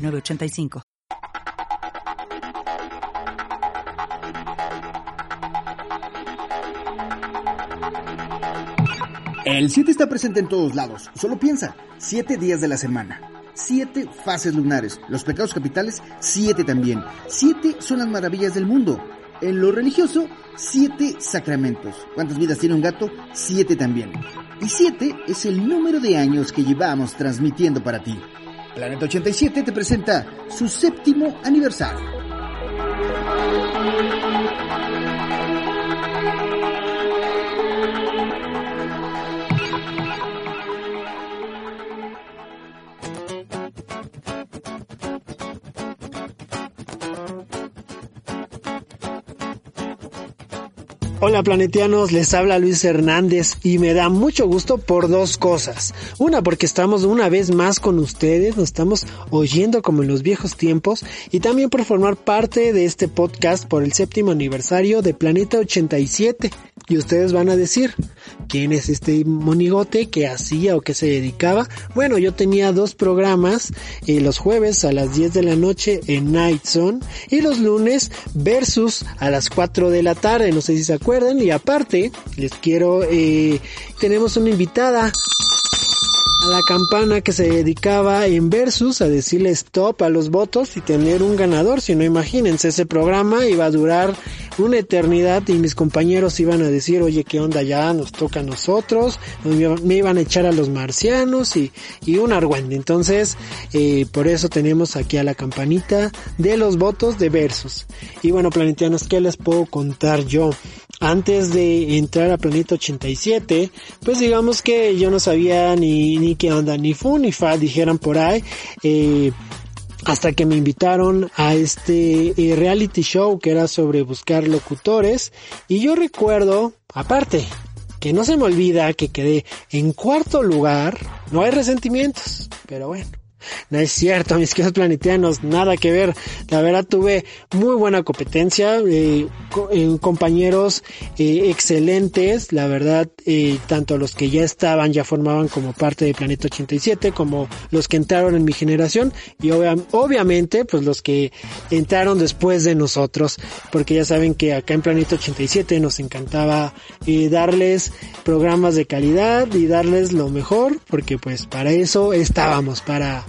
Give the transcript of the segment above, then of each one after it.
906985. El 7 está presente en todos lados. Solo piensa, 7 días de la semana. 7 fases lunares. Los pecados capitales, 7 también. 7 son las maravillas del mundo. En lo religioso, 7 sacramentos. ¿Cuántas vidas tiene un gato? 7 también. Y 7 es el número de años que llevamos transmitiendo para ti. Planeta 87 te presenta su séptimo aniversario. Hola planetianos, les habla Luis Hernández y me da mucho gusto por dos cosas. Una porque estamos una vez más con ustedes, nos estamos oyendo como en los viejos tiempos y también por formar parte de este podcast por el séptimo aniversario de Planeta 87. Y ustedes van a decir, ¿quién es este monigote que hacía o que se dedicaba? Bueno, yo tenía dos programas, eh, los jueves a las 10 de la noche en Night Zone y los lunes versus a las 4 de la tarde, no sé si se acuerdan. Y aparte, les quiero, eh, tenemos una invitada a la campana que se dedicaba en Versus a decirle stop a los votos y tener un ganador. Si no, imagínense, ese programa iba a durar una eternidad y mis compañeros iban a decir, oye, ¿qué onda ya? Nos toca a nosotros, me iban a echar a los marcianos y, y un argüende. Entonces, eh, por eso tenemos aquí a la campanita de los votos de Versus. Y bueno, planetianos, ¿qué les puedo contar yo? Antes de entrar a Planeta 87, pues digamos que yo no sabía ni, ni qué onda, ni fu ni fa, dijeran por ahí. Eh, hasta que me invitaron a este eh, reality show que era sobre buscar locutores y yo recuerdo, aparte, que no se me olvida que quedé en cuarto lugar, no hay resentimientos, pero bueno. No es cierto, mis queridos planetianos, nada que ver. La verdad tuve muy buena competencia, eh, eh, compañeros eh, excelentes, la verdad, tanto los que ya estaban, ya formaban como parte de Planeta 87, como los que entraron en mi generación y obviamente pues los que entraron después de nosotros, porque ya saben que acá en Planeta 87 nos encantaba darles programas de calidad y darles lo mejor, porque pues para eso estábamos, para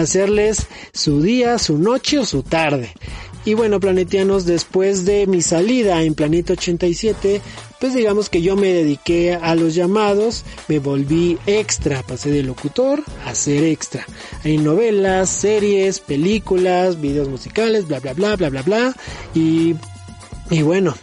hacerles su día, su noche o su tarde. Y bueno, planetianos, después de mi salida en Planeta 87, pues digamos que yo me dediqué a los llamados, me volví extra, pasé de locutor a ser extra. Hay novelas, series, películas, videos musicales, bla bla bla bla bla bla. Y, y bueno,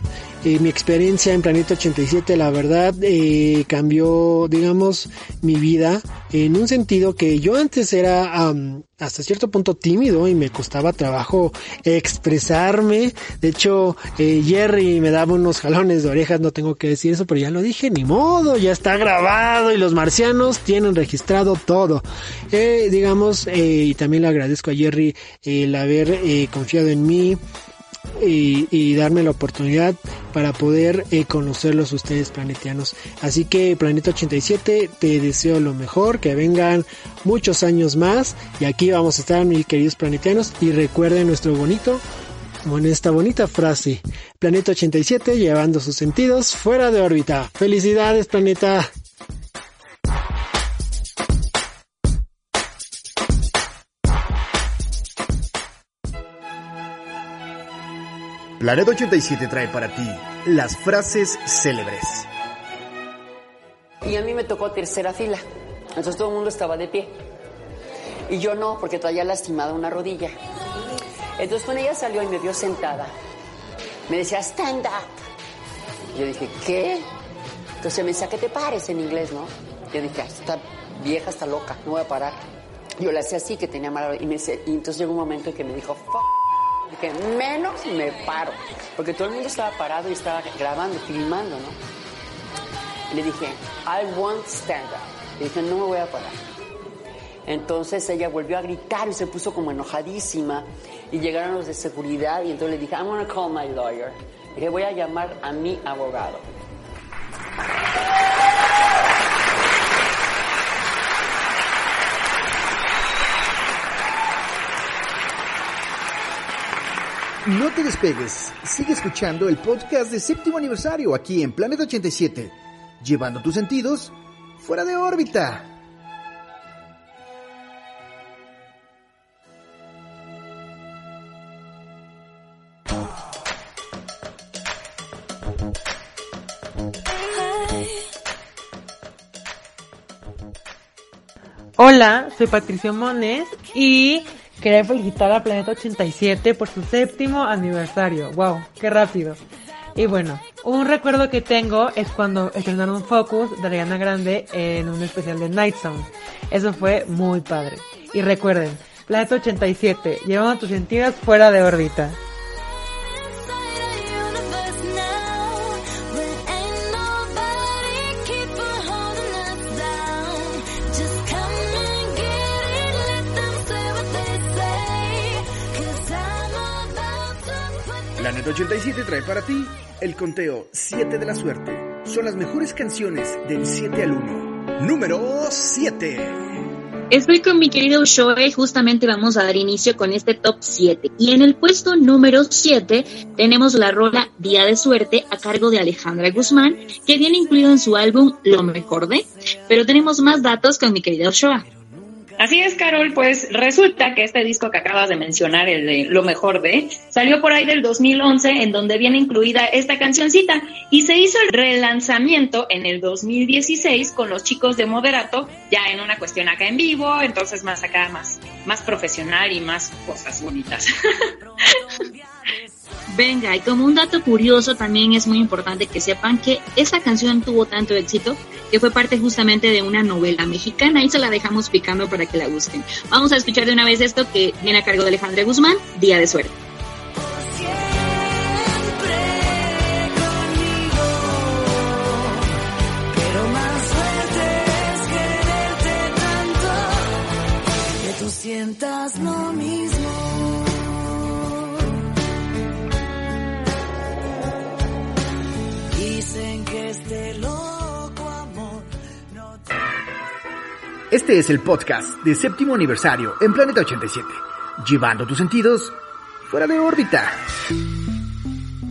eh, mi experiencia en Planeta 87 la verdad eh, cambió digamos mi vida en un sentido que yo antes era hasta cierto punto tímido y me costaba trabajo expresarme. De hecho eh, Jerry me daba unos jalones de orejas no tengo que decir eso pero ya lo dije ni modo ya está grabado y los marcianos tienen registrado todo. Digamos y también le agradezco a Jerry el haber confiado en mí y, darme la oportunidad para poder eh, conocerlos ustedes planetianos. Así que Planeta 87 te deseo lo mejor, que vengan muchos años más y aquí vamos a estar mis queridos planetianos y recuerden nuestro bonito con esta bonita frase. Planeta 87 llevando sus sentidos fuera de órbita. Felicidades planeta. Laredo 87 trae para ti las frases célebres. Y a mí me tocó tercera fila. Entonces todo el mundo estaba de pie. Y yo no, porque traía lastimada una rodilla. Entonces cuando ella salió y me vio sentada, me decía, stand up. Yo dije, ¿qué? Entonces me decía, que te pares en inglés, no? Yo dije, esta vieja está loca, no voy a parar. Yo le hacía así, que tenía mala y, me, y entonces llegó un momento en que me dijo, Fuck. Dije, menos me paro. Porque todo el mundo estaba parado y estaba grabando, filmando, ¿no? Le dije, I won't stand up. Le dije, no me voy a parar. Entonces ella volvió a gritar y se puso como enojadísima. Y llegaron los de seguridad y entonces le dije, I'm gonna call my lawyer. dije, voy a llamar a mi abogado. No te despegues, sigue escuchando el podcast de séptimo aniversario aquí en Planeta 87, llevando tus sentidos fuera de órbita. Hola, soy Patricio Mones y quería felicitar a Planeta 87 por su séptimo aniversario. ¡Wow! ¡Qué rápido! Y bueno, un recuerdo que tengo es cuando estrenaron Focus de Ariana Grande en un especial de Night Zone. Eso fue muy padre. Y recuerden, Planeta 87, llevando tus sentidos fuera de órbita. 87 trae para ti el conteo 7 de la suerte. Son las mejores canciones del 7 al 1. Número 7. Estoy con mi querido Shoei, justamente vamos a dar inicio con este top 7. Y en el puesto número 7 tenemos la rola Día de Suerte a cargo de Alejandra Guzmán, que viene incluido en su álbum Lo Mejor de. Pero tenemos más datos con mi querido Shoa. Así es, Carol, pues resulta que este disco que acabas de mencionar, el de Lo Mejor de, salió por ahí del 2011, en donde viene incluida esta cancioncita, y se hizo el relanzamiento en el 2016 con los chicos de Moderato, ya en una cuestión acá en vivo, entonces más acá, más, más profesional y más cosas bonitas. Venga, y como un dato curioso también es muy importante que sepan que esta canción tuvo tanto éxito que fue parte justamente de una novela mexicana y se la dejamos picando para que la busquen. Vamos a escuchar de una vez esto que viene a cargo de Alejandra Guzmán, Día de Suerte. Este es el podcast de séptimo aniversario en Planeta 87, llevando tus sentidos fuera de órbita.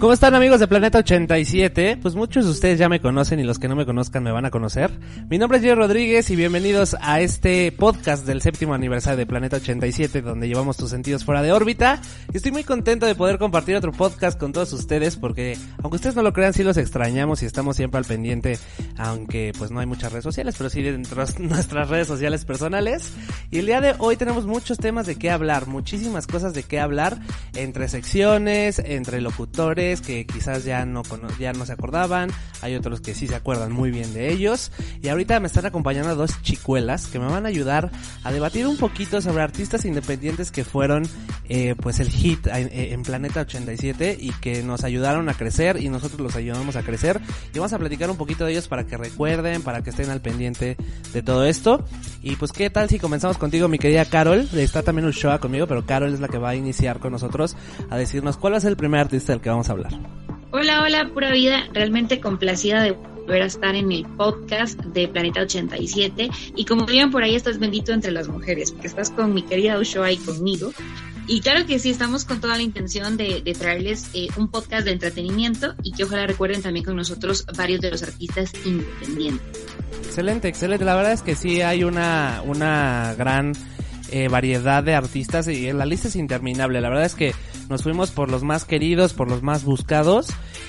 ¿Cómo están amigos de Planeta 87? Pues muchos de ustedes ya me conocen y los que no me conozcan me van a conocer. Mi nombre es Jerry Rodríguez y bienvenidos a este podcast del séptimo aniversario de Planeta 87 donde llevamos tus sentidos fuera de órbita. Y estoy muy contento de poder compartir otro podcast con todos ustedes porque aunque ustedes no lo crean sí los extrañamos y estamos siempre al pendiente aunque pues no hay muchas redes sociales pero sí dentro de nuestras redes sociales personales. Y el día de hoy tenemos muchos temas de qué hablar, muchísimas cosas de qué hablar entre secciones, entre locutores que quizás ya no ya no se acordaban, hay otros que sí se acuerdan muy bien de ellos. Y ahorita me están acompañando dos chicuelas que me van a ayudar a debatir un poquito sobre artistas independientes que fueron eh, pues el hit en, Planeta 87 y que nos ayudaron a crecer y nosotros los ayudamos a crecer. Y vamos a platicar un poquito de ellos para que recuerden, para que estén al pendiente de todo esto. Y pues qué tal si comenzamos contigo mi querida Carol, está también un show conmigo pero Carol es la que va a iniciar con nosotros a decirnos cuál es el primer artista del que vamos a hablar. Hola, hola, pura vida. Realmente complacida de volver a estar en el podcast de Planeta 87. Y como digan por ahí, estás bendito entre las mujeres, porque estás con mi querida Ushoa y conmigo. Y claro que sí, estamos con toda la intención de, de traerles eh, un podcast de entretenimiento y que ojalá recuerden también con nosotros varios de los artistas independientes. Excelente, excelente. La verdad es que sí hay una, una gran eh, variedad de artistas y la lista es interminable. La verdad es que nos fuimos por los más queridos, por los más buscados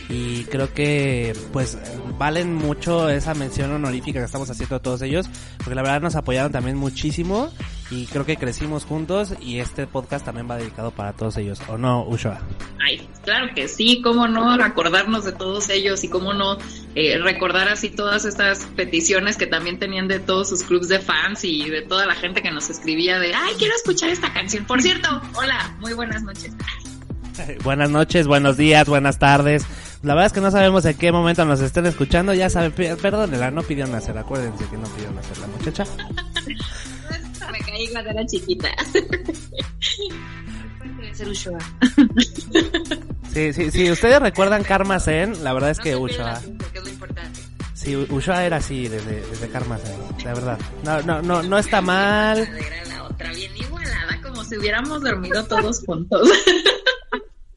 y creo que pues valen mucho esa mención honorífica que estamos haciendo a todos ellos porque la verdad nos apoyaron también muchísimo y creo que crecimos juntos y este podcast también va dedicado para todos ellos, ¿o no, Ushua? Ay, claro que sí, cómo no acordarnos de todos ellos y cómo no eh, recordar así todas estas peticiones que también tenían de todos sus clubs de fans y de toda la gente que nos escribía de, ay, quiero escuchar esta canción. Por cierto, hola, muy buenas noches. Buenas noches, buenos días, buenas tardes. La verdad es que no sabemos en qué momento nos estén escuchando. Ya saben, p- perdónenla, no pidió nacer. Acuérdense que no pidió nacer la muchacha. Me caí cuando era chiquita. Ser Ushoa. Sí, sí, sí. Ustedes recuerdan Karma Zen, la verdad es que No se olviden Ushua. que es lo importante. Sí, Ushua era así desde, desde Karma Zen, la verdad. No, no, no, no está mal. Era la otra bien igualada, como si hubiéramos dormido todos juntos.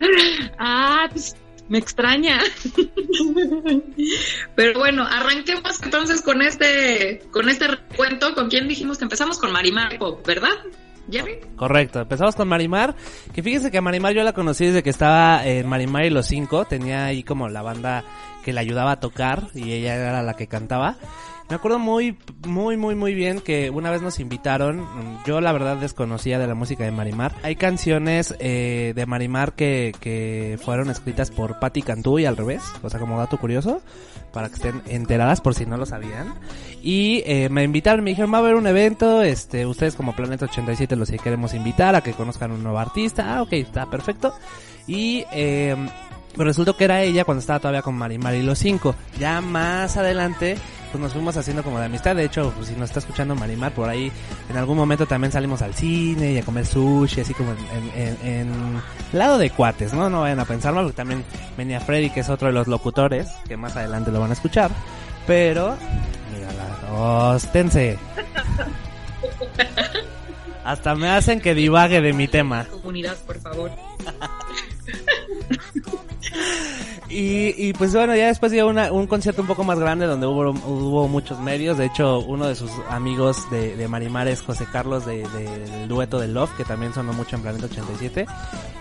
ah, pues me extraña. Pero bueno, arranquemos entonces con este, con este recuento. ¿Con quién dijimos que empezamos? Con Marimar ¿verdad? Correcto, empezamos con Marimar, que fíjense que a Marimar yo la conocí desde que estaba en Marimar y los cinco, tenía ahí como la banda que le ayudaba a tocar y ella era la que cantaba. Me acuerdo muy, muy, muy, muy bien que una vez nos invitaron, yo la verdad desconocía de la música de Marimar. Hay canciones eh, de Marimar que, que fueron escritas por Patti Cantú y al revés, o sea como dato curioso, para que estén enteradas por si no lo sabían. Y eh, me invitaron, me dijeron, va a haber un evento, este, ustedes como Planeta 87 los queremos invitar a que conozcan un nuevo artista. Ah, ok, está perfecto. Y eh, resultó que era ella cuando estaba todavía con Marimar y los cinco. Ya más adelante, pues nos fuimos haciendo como de amistad. De hecho, pues, si nos está escuchando Marimar, por ahí en algún momento también salimos al cine y a comer sushi, así como en, en, en, lado de cuates, ¿no? No vayan a pensar mal, porque también venía Freddy, que es otro de los locutores, que más adelante lo van a escuchar. Pero, mírala, ostense. Hasta me hacen que divague de mi tema. Comunidad, por favor. Y, y pues bueno, ya después dio un concierto un poco más grande donde hubo, hubo muchos medios. De hecho, uno de sus amigos de, de Marimar es José Carlos de, de- del dueto de Love, que también sonó mucho en Planeta 87.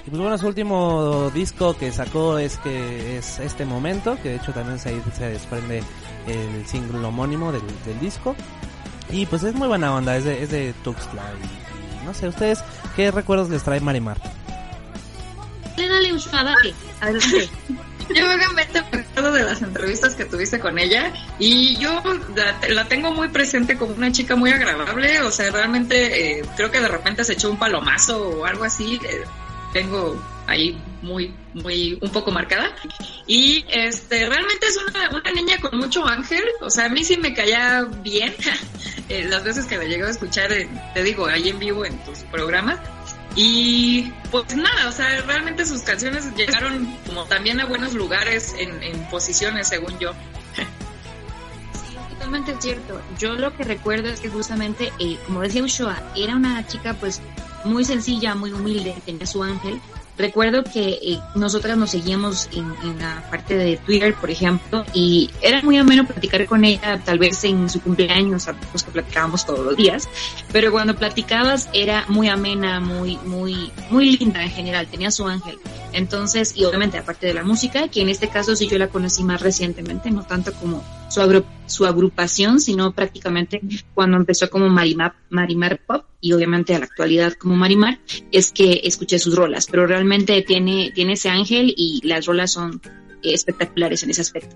Y pues bueno, su último disco que sacó es que es este momento, que de hecho también se, desprende el single homónimo del, disco. Y pues es muy buena onda, es de, es Tuxtla. Y no sé, ¿ustedes qué recuerdos les trae Marimar? Dale, dale. Adelante. Yo obviamente me acuerdo de las entrevistas que tuviste con ella y yo la, tengo muy presente como una chica muy agradable, o sea, realmente eh, creo que de repente se echó un palomazo o algo así, eh, tengo ahí muy, muy, un poco marcada. Y este, realmente es una, una niña con mucho ángel, o sea, a mí sí me caía bien eh, las veces que la llegué a escuchar, te digo, ahí en vivo en tus programas. Y pues nada, o sea, realmente sus canciones llegaron como también a buenos lugares en, posiciones, según yo. Sí, totalmente cierto. Yo lo que recuerdo es que justamente, eh, como decía Ushoa, era una chica pues muy sencilla, muy humilde, tenía su ángel. Recuerdo que eh, nosotras nos seguíamos en, en la parte de Twitter, por ejemplo, y era muy ameno platicar con ella, tal vez en su cumpleaños, sabemos que platicábamos todos los días, pero cuando platicabas era muy amena, muy, muy, muy linda en general, tenía su ángel. Entonces, y obviamente aparte de la música, que en este caso sí yo la conocí más recientemente, no tanto como su, agru- su agrupación, sino prácticamente cuando empezó como Marimar, Marimar Pop y obviamente a la actualidad como Marimar, es que escuché sus rolas, pero realmente tiene, tiene ese ángel y las rolas son eh, espectaculares en ese aspecto.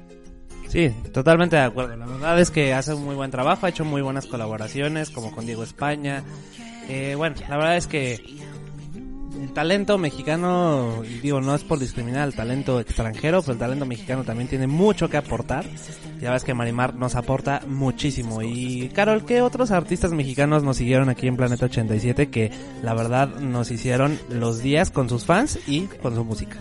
Sí, totalmente de acuerdo. La verdad es que hace un muy buen trabajo, ha hecho muy buenas colaboraciones, como con Diego España. Eh, bueno, la verdad es que el talento mexicano, digo, no es por discriminar al talento extranjero, pero el talento mexicano también tiene mucho que aportar. Ya ves que Marimar nos aporta muchísimo. Y Carol, ¿qué otros artistas mexicanos nos siguieron aquí en Planeta 87 que la verdad nos hicieron los días con sus fans y con su música?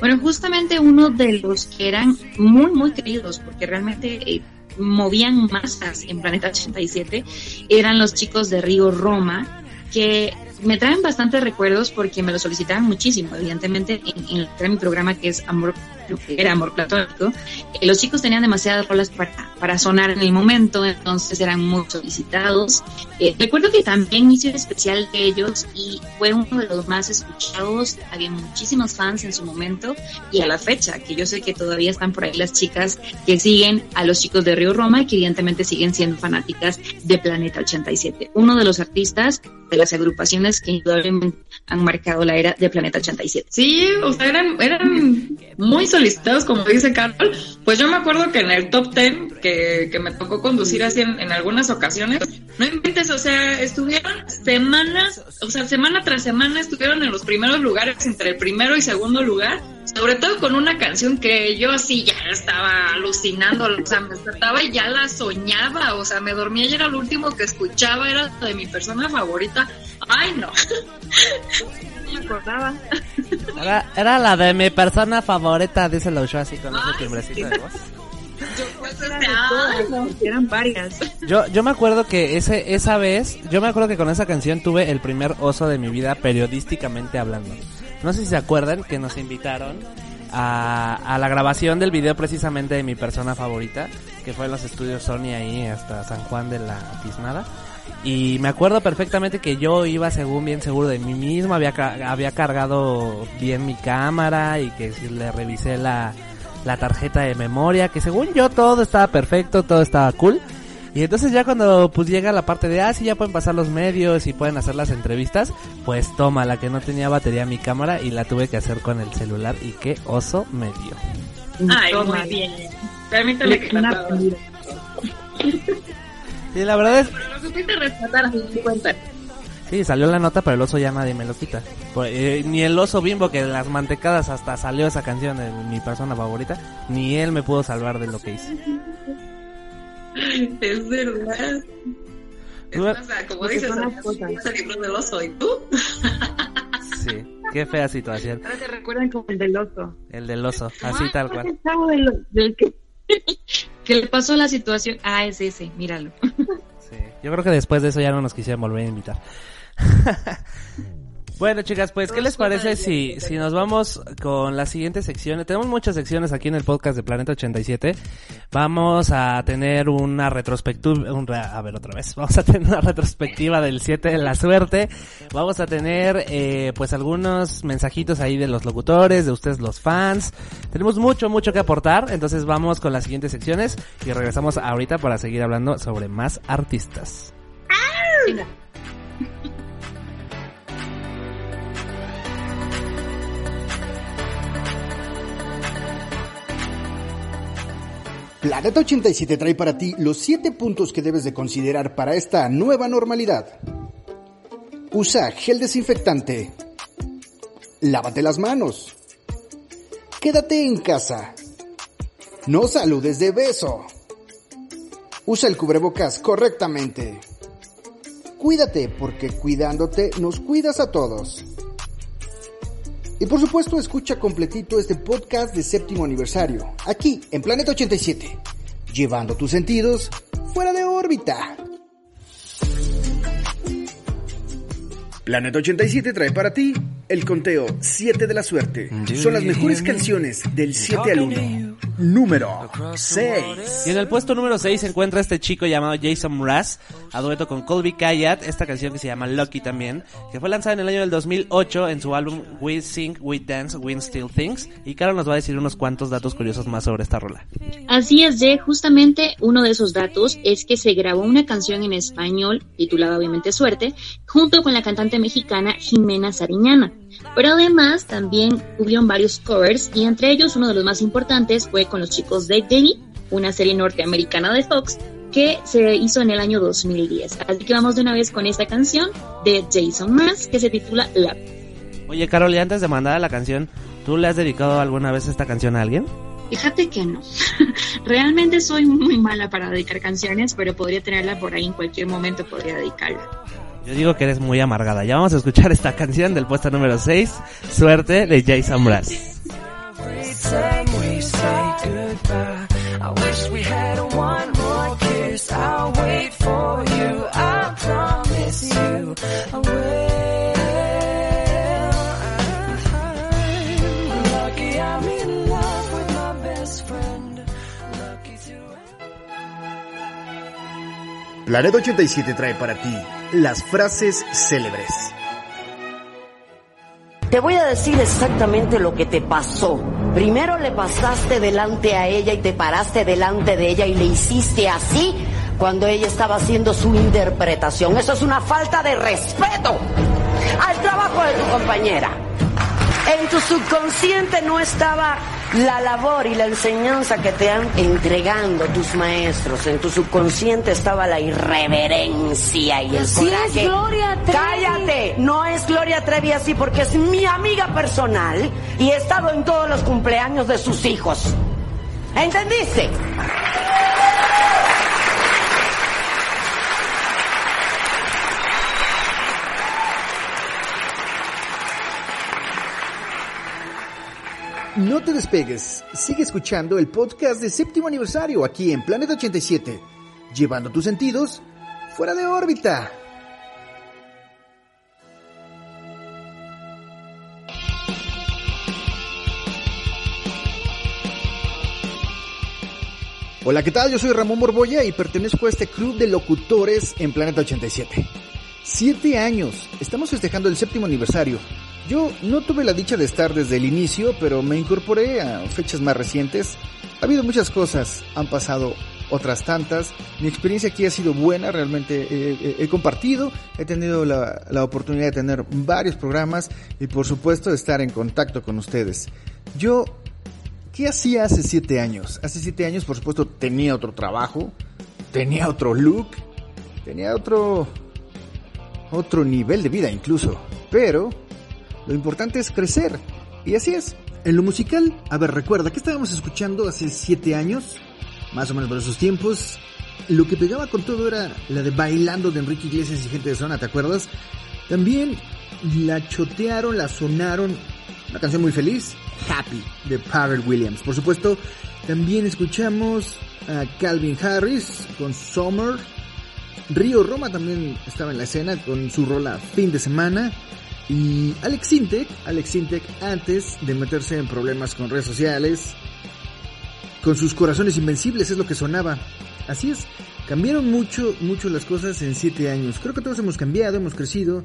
Bueno, justamente uno de los que eran muy, muy queridos, porque realmente eh, movían masas en Planeta 87, eran los chicos de Río Roma, que me traen bastantes recuerdos porque me lo solicitaban muchísimo, evidentemente, en, en, mi programa que es Amor, era Amor Platónico. Eh, los chicos tenían demasiadas rolas para, para sonar en el momento, entonces eran muy solicitados. Eh, recuerdo que también hice un especial de ellos y fue uno de los más escuchados. Había muchísimos fans en su momento y a la fecha, que yo sé que todavía están por ahí las chicas que siguen a los chicos de Río Roma y que evidentemente siguen siendo fanáticas de Planeta 87. Uno de los artistas de las agrupaciones que indudablemente han marcado la era de Planeta 87. Sí, o sea, eran, eran muy solicitados, como dice Carol. Pues yo me acuerdo que en el top 10 que, que me tocó conducir así en, en, algunas ocasiones, no inventes, o sea, estuvieron semanas, o sea, semana tras semana estuvieron en los primeros lugares, entre el primero y segundo lugar, sobre todo con una canción que yo sí ya estaba alucinando, o sea, me despertaba y ya la soñaba, o sea, me dormía y era lo último que escuchaba, era de mi persona favorita. Ay, no. me acordaba. Era, era, la de mi persona favorita, dice la así con ese timbrecito de voz. eran varias. Yo, yo me acuerdo que ese, esa vez, yo me acuerdo que con esa canción tuve el primer oso de mi vida periodísticamente hablando. No sé si se acuerdan que nos invitaron a, a la grabación del video precisamente de mi persona favorita, que fue en los estudios Sony ahí hasta San Juan de la Tiznada. Y me acuerdo perfectamente que yo iba según bien seguro de mí mismo, había, había cargado bien mi cámara y que le revisé la, la tarjeta de memoria, que según yo todo estaba perfecto, todo estaba cool. Y entonces ya cuando pues llega la parte de, ah, sí, ya pueden pasar los medios y pueden hacer las entrevistas, pues toma, la que no tenía batería mi cámara y la tuve que hacer con el celular y qué oso me dio. Ay, muy bien. Permítame que Sí, la verdad es... Pero lo supiste rescatar a mi cuenta. Sí, salió la nota, pero el oso ya nadie me lo quita. Pues, eh, ni el oso bimbo, que de las mantecadas hasta salió esa canción de mi persona favorita, ni él me pudo salvar de lo que hice. Es verdad. Es más, como dices, el del oso, ¿y tú? Sí, qué fea situación. Ahora te recuerdan como el del oso. El del oso, así Ah, tal cual. el chavo del, del que, que le pasó la situación. Ah, es ese, míralo. Sí, yo creo que después de eso ya no nos quisieron volver a invitar. bueno, chicas, pues, ¿qué les parece si, si nos vamos con la siguiente sección? Tenemos muchas secciones aquí en el podcast de Planeta 87. Vamos a tener una retrospectiva, un re- a ver otra vez, vamos a tener una retrospectiva del 7 de la suerte. Vamos a tener, eh, pues, algunos mensajitos ahí de los locutores, de ustedes los fans. Tenemos mucho, mucho que aportar, entonces vamos con las siguientes secciones y regresamos ahorita para seguir hablando sobre más artistas. Venga. Planeta 87 trae para ti los 7 puntos que debes de considerar para esta nueva normalidad. Usa gel desinfectante. Lávate las manos. Quédate en casa. No saludes de beso. Usa el cubrebocas correctamente. Cuídate porque cuidándote nos cuidas a todos. Y por supuesto escucha completito este podcast de séptimo aniversario, aquí en Planeta 87, llevando tus sentidos fuera de órbita. Planeta 87 trae para ti el conteo 7 de la suerte. Son las mejores canciones del 7 al 1. Número 6. Y en el puesto número 6 se encuentra este chico llamado Jason Mraz, a dueto con Colby Kayat, esta canción que se llama Lucky también, que fue lanzada en el año del 2008 en su álbum We Sing, We Dance, We Still Things. Y Carol nos va a decir unos cuantos datos curiosos más sobre esta rola. Así es, Jay. Justamente uno de esos datos es que se grabó una canción en español, titulada obviamente Suerte, junto con la cantante mexicana Jimena Sariñana. Pero además también hubieron varios covers y entre ellos uno de los más importantes fue con los chicos de Jenny, una serie norteamericana de Fox que se hizo en el año 2010. Así que vamos de una vez con esta canción de Jason Mraz que se titula Love. Oye, Carol, y antes de mandar a la canción, ¿tú le has dedicado alguna vez esta canción a alguien? Fíjate que no. Realmente soy muy mala para dedicar canciones, pero podría tenerla por ahí en cualquier momento, podría dedicarla. Yo digo que eres muy amargada. Ya vamos a escuchar esta canción del puesto número 6, Suerte de Jason goodbye, I wait for you. I promise you. Planeta 87 trae para ti las frases célebres. Te voy a decir exactamente lo que te pasó. Primero le pasaste delante a ella y te paraste delante de ella y le hiciste así cuando ella estaba haciendo su interpretación. Eso es una falta de respeto al trabajo de tu compañera. En tu subconsciente no estaba la labor y la enseñanza que te han entregando tus maestros. En tu subconsciente estaba la irreverencia y el Sí coraje. es Gloria Trevi. Cállate, no es Gloria Trevi así porque es mi amiga personal y he estado en todos los cumpleaños de sus hijos. ¿Entendiste? No te despegues, sigue escuchando el podcast de séptimo aniversario aquí en Planeta 87, llevando tus sentidos fuera de órbita. Hola, ¿qué tal? Yo soy Ramón Borbolla y pertenezco a este club de locutores en Planeta 87. Siete años, estamos festejando el séptimo aniversario. Yo no tuve la dicha de estar desde el inicio, pero me incorporé a fechas más recientes. Ha habido muchas cosas, han pasado otras tantas. Mi experiencia aquí ha sido buena, realmente he compartido, he tenido la, la oportunidad de tener varios programas y por supuesto de estar en contacto con ustedes. Yo ¿Qué hacía hace siete años? Hace siete años, por supuesto, tenía otro trabajo, tenía otro look, tenía otro, otro nivel de vida incluso. Pero lo importante es crecer. Y así es. En lo musical, a ver, recuerda, ¿qué estábamos escuchando hace siete años? Más o menos por esos tiempos. Lo que pegaba con todo era la de Bailando de Enrique Iglesias y Gente de Zona, ¿te acuerdas? También la chotearon, la sonaron. Una canción muy feliz, Happy, de Pharrell Williams. Por supuesto, también escuchamos a Calvin Harris con Summer. Río Roma también estaba en la escena con su rola Fin de Semana. Y Alex Sintek, Alex Sintek antes de meterse en problemas con redes sociales, con sus corazones invencibles es lo que sonaba. Así es, cambiaron mucho, mucho las cosas en siete años. Creo que todos hemos cambiado, hemos crecido.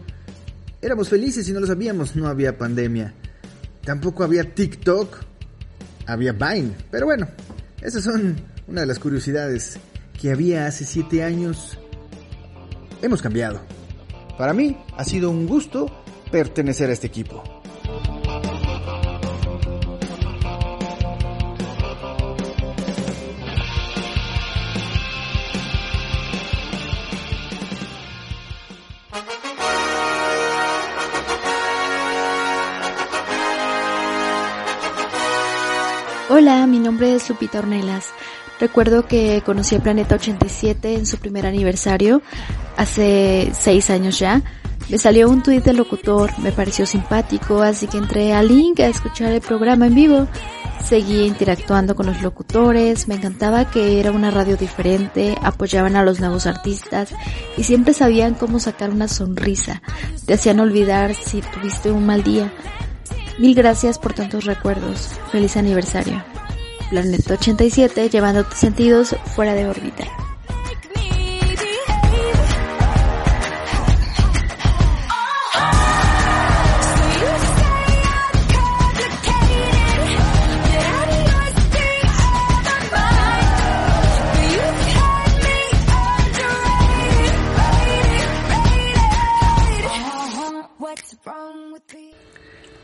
Éramos felices y no lo sabíamos, no había pandemia. Tampoco había TikTok, había Vine. Pero bueno, esas son una de las curiosidades que había hace siete años. Hemos cambiado. Para mí ha sido un gusto pertenecer a este equipo. Hola, mi nombre es Lupita Ornelas. Recuerdo que conocí el Planeta 87 en su primer aniversario, hace seis años ya. Me salió un tuit del locutor, me pareció simpático, así que entré al link a escuchar el programa en vivo. Seguí interactuando con los locutores, me encantaba que era una radio diferente, apoyaban a los nuevos artistas y siempre sabían cómo sacar una sonrisa. Te hacían olvidar si tuviste un mal día. Mil gracias por tantos recuerdos. Feliz aniversario. Planeta 87 llevando tus sentidos fuera de órbita.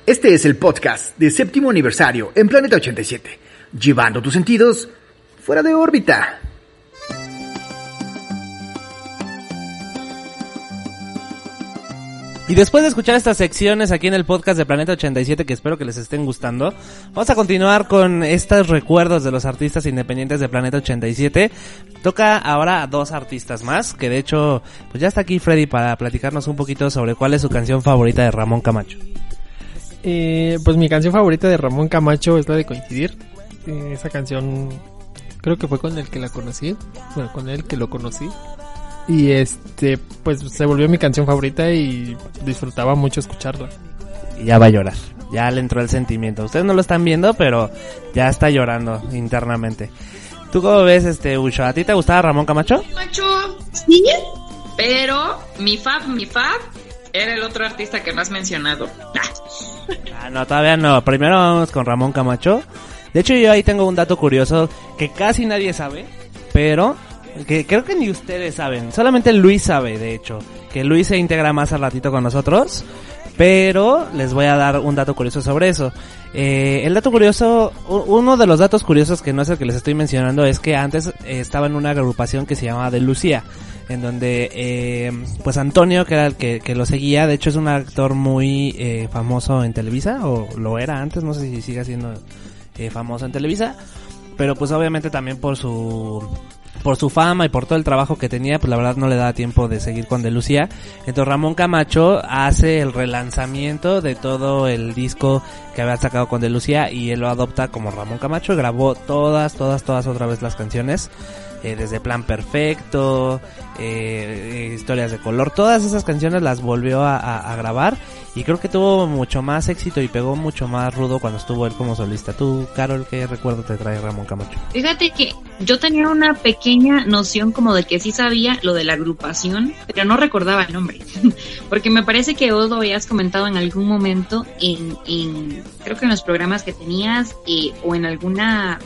Este es el podcast de séptimo aniversario en Planeta 87, llevando tus sentidos fuera de órbita. Y después de escuchar estas secciones aquí en el podcast de Planeta 87, que espero que les estén gustando, vamos a continuar con estos recuerdos de los artistas independientes de Planeta 87. Toca ahora a dos artistas más, que de hecho, pues ya está aquí Freddy para platicarnos un poquito sobre cuál es su canción favorita de Ramón Camacho. Eh, pues mi canción favorita de Ramón Camacho es la de Coincidir. Eh, esa canción creo que fue con el que la conocí. Bueno, con el que lo conocí. Y este, pues se volvió mi canción favorita y disfrutaba mucho escucharla. Y ya va a llorar. Ya le entró el sentimiento. Ustedes no lo están viendo, pero ya está llorando internamente. ¿Tú cómo ves, este, Ucho? ¿A ti te gustaba Ramón Camacho? Macho, Sí, pero mi fab, mi fab, era el otro artista que no has mencionado. Ah, no, todavía no. Primero vamos con Ramón Camacho. De hecho, yo ahí tengo un dato curioso que casi nadie sabe, pero que creo que ni ustedes saben. Solamente Luis sabe, de hecho, que Luis se integra más al ratito con nosotros. Pero les voy a dar un dato curioso sobre eso. Eh, el dato curioso, uno de los datos curiosos que no es el que les estoy mencionando es que antes estaba en una agrupación que se llamaba De Lucía, en donde eh, pues Antonio, que era el que, que lo seguía, de hecho es un actor muy eh, famoso en Televisa, o lo era antes, no sé si sigue siendo eh, famoso en Televisa, pero pues obviamente también por su por su fama y por todo el trabajo que tenía, pues la verdad no le da tiempo de seguir con De Lucía. Entonces Ramón Camacho hace el relanzamiento de todo el disco que había sacado con De Lucía y él lo adopta como Ramón Camacho grabó todas, todas, todas otra vez las canciones. Eh, desde Plan Perfecto, eh, eh, Historias de Color, todas esas canciones las volvió a, grabar y creo que tuvo mucho más éxito y pegó mucho más rudo cuando estuvo él como solista. Tú, Carol, ¿qué recuerdo te trae Ramón Camacho? Fíjate que yo tenía una pequeña noción como de que sí sabía lo de la agrupación, pero no recordaba el nombre. Porque me parece que vos lo habías comentado en algún momento en, en creo que en los programas que tenías eh, o en alguna,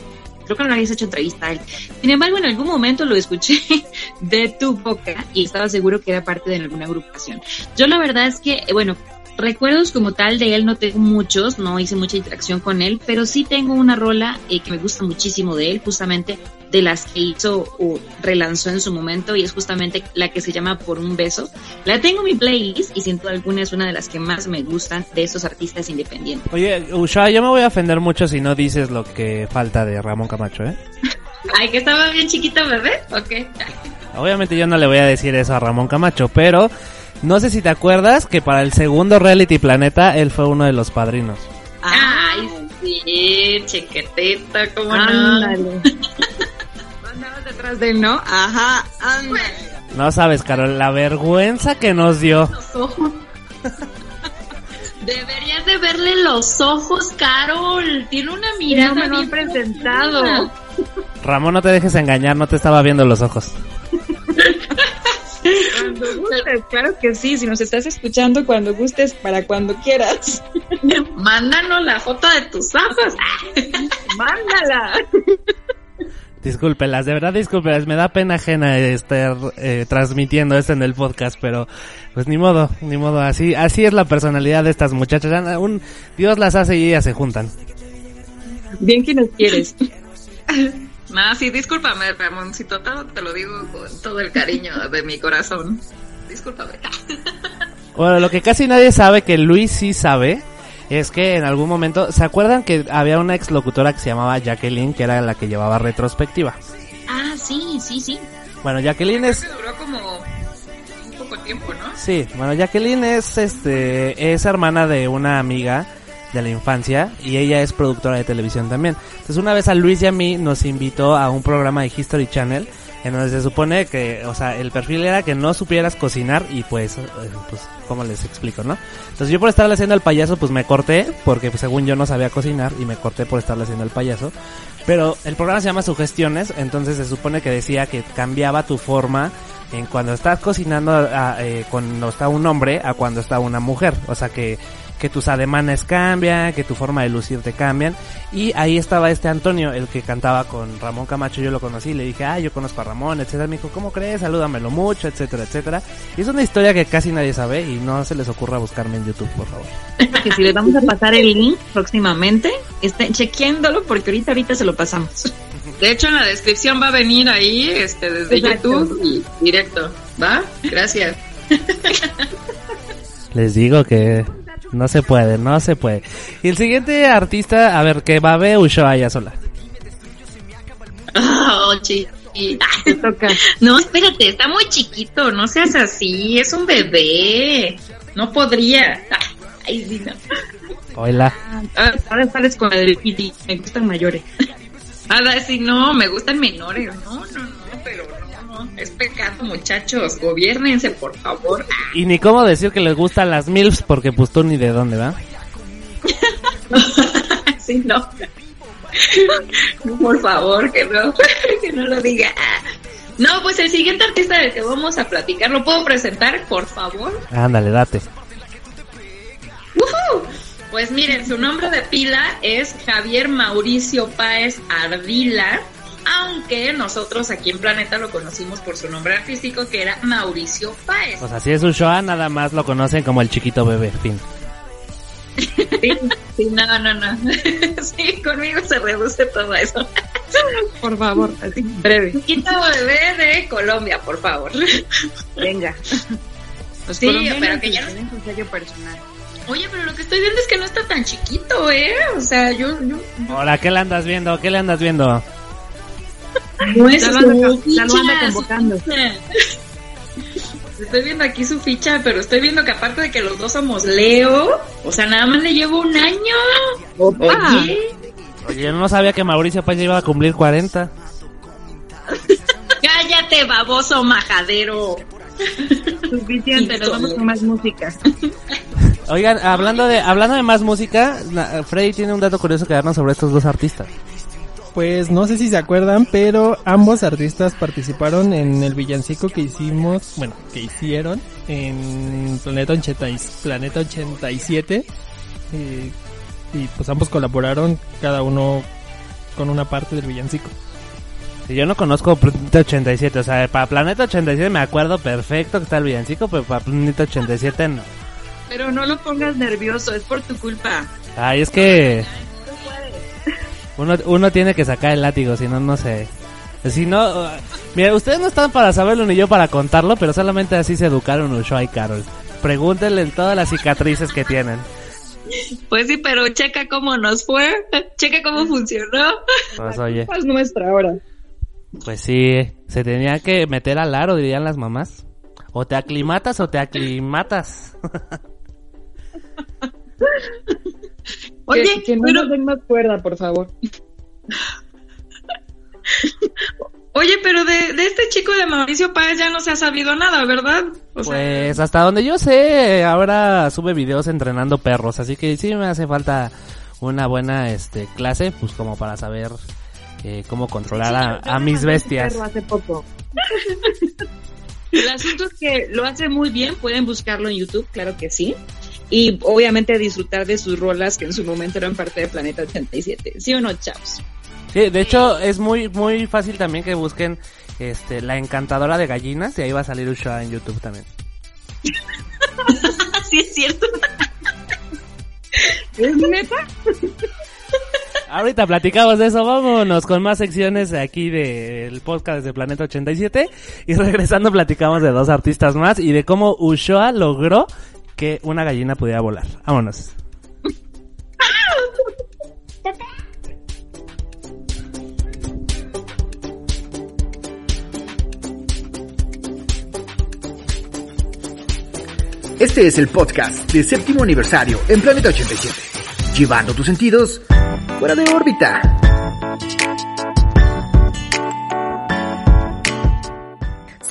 creo que no habías hecho entrevista a él. Sin embargo, en algún momento lo escuché de tu boca y estaba seguro que era parte de alguna agrupación. Yo la verdad es que, eh, bueno, recuerdos como tal de él no tengo muchos, no hice mucha interacción con él, pero sí tengo una rola eh, que me gusta muchísimo de él, justamente de las que hizo o relanzó en su momento y es justamente la que se llama Por un beso. La tengo en mi playlist y sin duda alguna es una de las que más me gustan de esos artistas independientes. Oye, Usha, yo me voy a ofender mucho si no dices lo que falta de Ramón Camacho, ¿eh? Ay, que estaba bien chiquito, bebé. Ok. Obviamente yo no le voy a decir eso a Ramón Camacho, pero no sé si te acuerdas que para el segundo Reality Planeta él fue uno de los padrinos. Ay, sí, chiquitita, cómo no. Ándale. Andabas detrás de él, ¿no? Ajá, ándale. No sabes, Carol, la vergüenza que nos dio. Los ojos. Deberías de verle los ojos, Carol. Tiene una mirada No me lo bien presentado. Ramón, no te dejes engañar, no te estaba viendo los ojos. Cuando gustes, claro que sí. Si nos estás escuchando, cuando gustes, para cuando quieras. Mándanos la foto de tus ojos. Mándala. Discúlpelas, de verdad discúlpelas, me da pena ajena estar eh, transmitiendo esto en el podcast, pero pues ni modo, ni modo, así así es la personalidad de estas muchachas. Un, Dios las hace y ellas se juntan. Bien que nos quieres. No, sí, discúlpame, Ramoncito, te lo digo con todo el cariño de mi corazón. Discúlpame. Bueno, lo que casi nadie sabe, que Luis sí sabe, es que en algún momento, ¿se acuerdan que había una exlocutora que se llamaba Jacqueline, que era la que llevaba retrospectiva? Ah, sí, sí, sí. Bueno, Jacqueline es... Duró como un poco tiempo, ¿no? Sí, bueno, Jacqueline es, este, es hermana de una amiga de la infancia y ella es productora de televisión también. Entonces una vez a Luis y a mí nos invitó a un programa de History Channel en donde se supone que, o sea, el perfil era que no supieras cocinar y pues, eh, pues, ¿cómo les explico, no? Entonces yo por estarle haciendo el payaso pues me corté porque pues, según yo no sabía cocinar y me corté por estarle haciendo el payaso. Pero el programa se llama Sugestiones, entonces se supone que decía que cambiaba tu forma en cuando estás cocinando a- eh, cuando está un hombre a cuando está una mujer. O sea que, que tus ademanes cambian, que tu forma de lucirte cambian. Y ahí estaba este Antonio, el que cantaba con Ramón Camacho, yo lo conocí, le dije, ah, yo conozco a Ramón, etcétera. Me dijo, ¿cómo crees? Salúdamelo mucho, etcétera, etcétera. Y es una historia que casi nadie sabe y no se les ocurra buscarme en YouTube, por favor. Que si les vamos a pasar el link próximamente, estén chequeándolo porque ahorita, ahorita se lo pasamos. De hecho, en la descripción va a venir ahí, este, desde Exacto. YouTube y directo. ¿Va? Gracias. Les digo que no se puede, no se puede. Y el siguiente artista, a ver, que va a ver Ushuaia sola. Oh, toca. No, espérate, está muy chiquito, no seas así, es un bebé. No podría. Ay, sí, no. Hola. Ah, Ahora sales con el PD. Me gustan mayores. Ahora sí, no, me gustan menores. No, no, no, pero no, no. Es pecado, muchachos. Gobiernense, por favor. Y ni cómo decir que les gustan las MILFs porque pues tú ni de dónde, ¿va? Sí, no. Por favor, que no, que no lo diga. No, pues el siguiente artista del que vamos a platicar, ¿lo puedo presentar, por favor? Ándale, date. ¡Woohoo! Pues miren, su nombre de pila es Javier Mauricio Páez Ardila, aunque nosotros aquí en Planeta lo conocimos por su nombre artístico que era Mauricio Páez. Pues así es Ushoa, nada más lo conocen como el chiquito bebé, fin. Sí, sí, no, no, no. Sí, conmigo se reduce todo eso. Por favor, así, breve. Chiquito bebé de Colombia, por favor. Venga. Los Sí, pero que ya- tienen su sello personal. Oye, pero lo que estoy viendo es que no está tan chiquito, ¿eh? O sea, yo... yo Ahora, ¿qué le andas viendo? ¿Qué le andas viendo? No es Ya lo anda- su ya lo anda ficha, convocando. Estoy viendo aquí su ficha, pero estoy viendo que aparte de que los dos somos Leo, o sea, nada más le llevo un año. Oye, Oye, yo no sabía que Mauricio Paz iba a cumplir 40. cállate, baboso majadero. Suficiente, nos vamos con más música. Oigan, hablando de hablando de más música, Freddy tiene un dato curioso que darnos sobre estos dos artistas. Pues no sé si se acuerdan, pero ambos artistas participaron en el villancico que hicimos, bueno, que hicieron en Planeta, 80 y- Planeta 87. eh, y pues ambos colaboraron, cada uno con una parte del villancico. Y yo no conozco Planeta 87, o sea, para Planeta 87 me acuerdo perfecto que está el villancico, pero para Planeta 87 no. Pero no lo pongas nervioso, es por tu culpa. Ay, es que uno, uno tiene que sacar el látigo, si no, no sé. Si no, uh, mira, ustedes no están para saberlo ni yo para contarlo, pero solamente así se educaron Ushoa y Carol. Pregúntenle en todas las cicatrices que tienen. Pues sí, pero checa cómo nos fue, checa cómo funcionó. Pues oye, Es nuestra ahora. pues sí, se tenía que meter al aro, dirían las mamás. O te aclimatas o te aclimatas. Oye, que, que no pero- nos den más cuerda, por favor. Oye, pero de, de este chico de Mauricio Páez ya no se ha sabido nada, ¿verdad? O sea, Pues hasta donde yo sé, ahora sube videos entrenando perros, así que sí me hace falta una buena este clase, pues como para saber eh, cómo controlar a, a mis bestias. Perro hace poco. El asunto es que lo hace muy bien, pueden buscarlo en YouTube, claro que sí. Y obviamente disfrutar de sus rolas que en su momento eran parte de Planeta 87. ¿Sí o no, chavos? Sí, de hecho es muy muy fácil también que busquen este la encantadora de gallinas y ahí va a salir Usha en YouTube también. sí, es cierto. ¿Es neta? Ahorita platicamos de eso, vámonos con más secciones aquí del podcast de Planeta 87 y regresando platicamos de dos artistas más y de cómo Ushoa logró que una gallina pudiera volar. Vámonos. Este es el podcast de séptimo aniversario en Planeta 87, llevando tus sentidos fuera de órbita.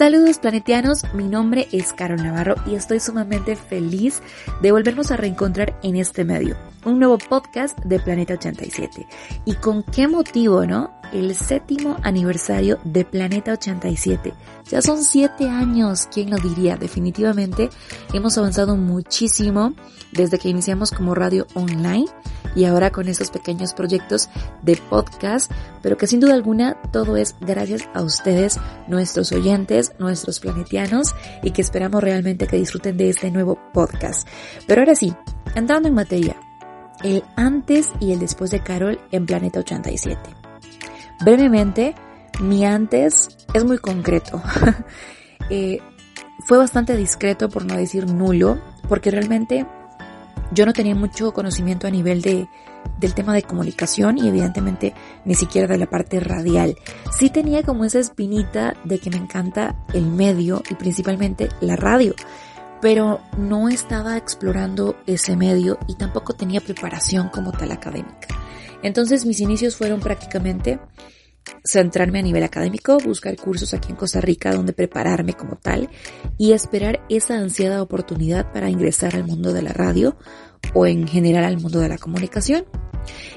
Saludos planetianos, mi nombre es Carol Navarro y estoy sumamente feliz de volvernos a reencontrar en este medio, un nuevo podcast de Planeta 87. ¿Y con qué motivo, no? El séptimo aniversario de Planeta 87. Ya son siete años, ¿quién lo diría? Definitivamente hemos avanzado muchísimo desde que iniciamos como radio online y ahora con estos pequeños proyectos de podcast, pero que sin duda alguna todo es gracias a ustedes, nuestros oyentes, nuestros planetianos y que esperamos realmente que disfruten de este nuevo podcast. Pero ahora sí, entrando en materia, el antes y el después de Carol en Planeta 87. Brevemente, mi antes es muy concreto. Eh, fue bastante discreto, por no decir nulo, porque realmente yo no tenía mucho conocimiento a nivel de, del tema de comunicación y evidentemente ni siquiera de la parte radial. Sí tenía como esa espinita de que me encanta el medio y principalmente la radio, pero no estaba explorando ese medio y tampoco tenía preparación como tal académica. Entonces mis inicios fueron prácticamente centrarme a nivel académico, buscar cursos aquí en Costa Rica donde prepararme como tal y esperar esa ansiada oportunidad para ingresar al mundo de la radio o en general al mundo de la comunicación.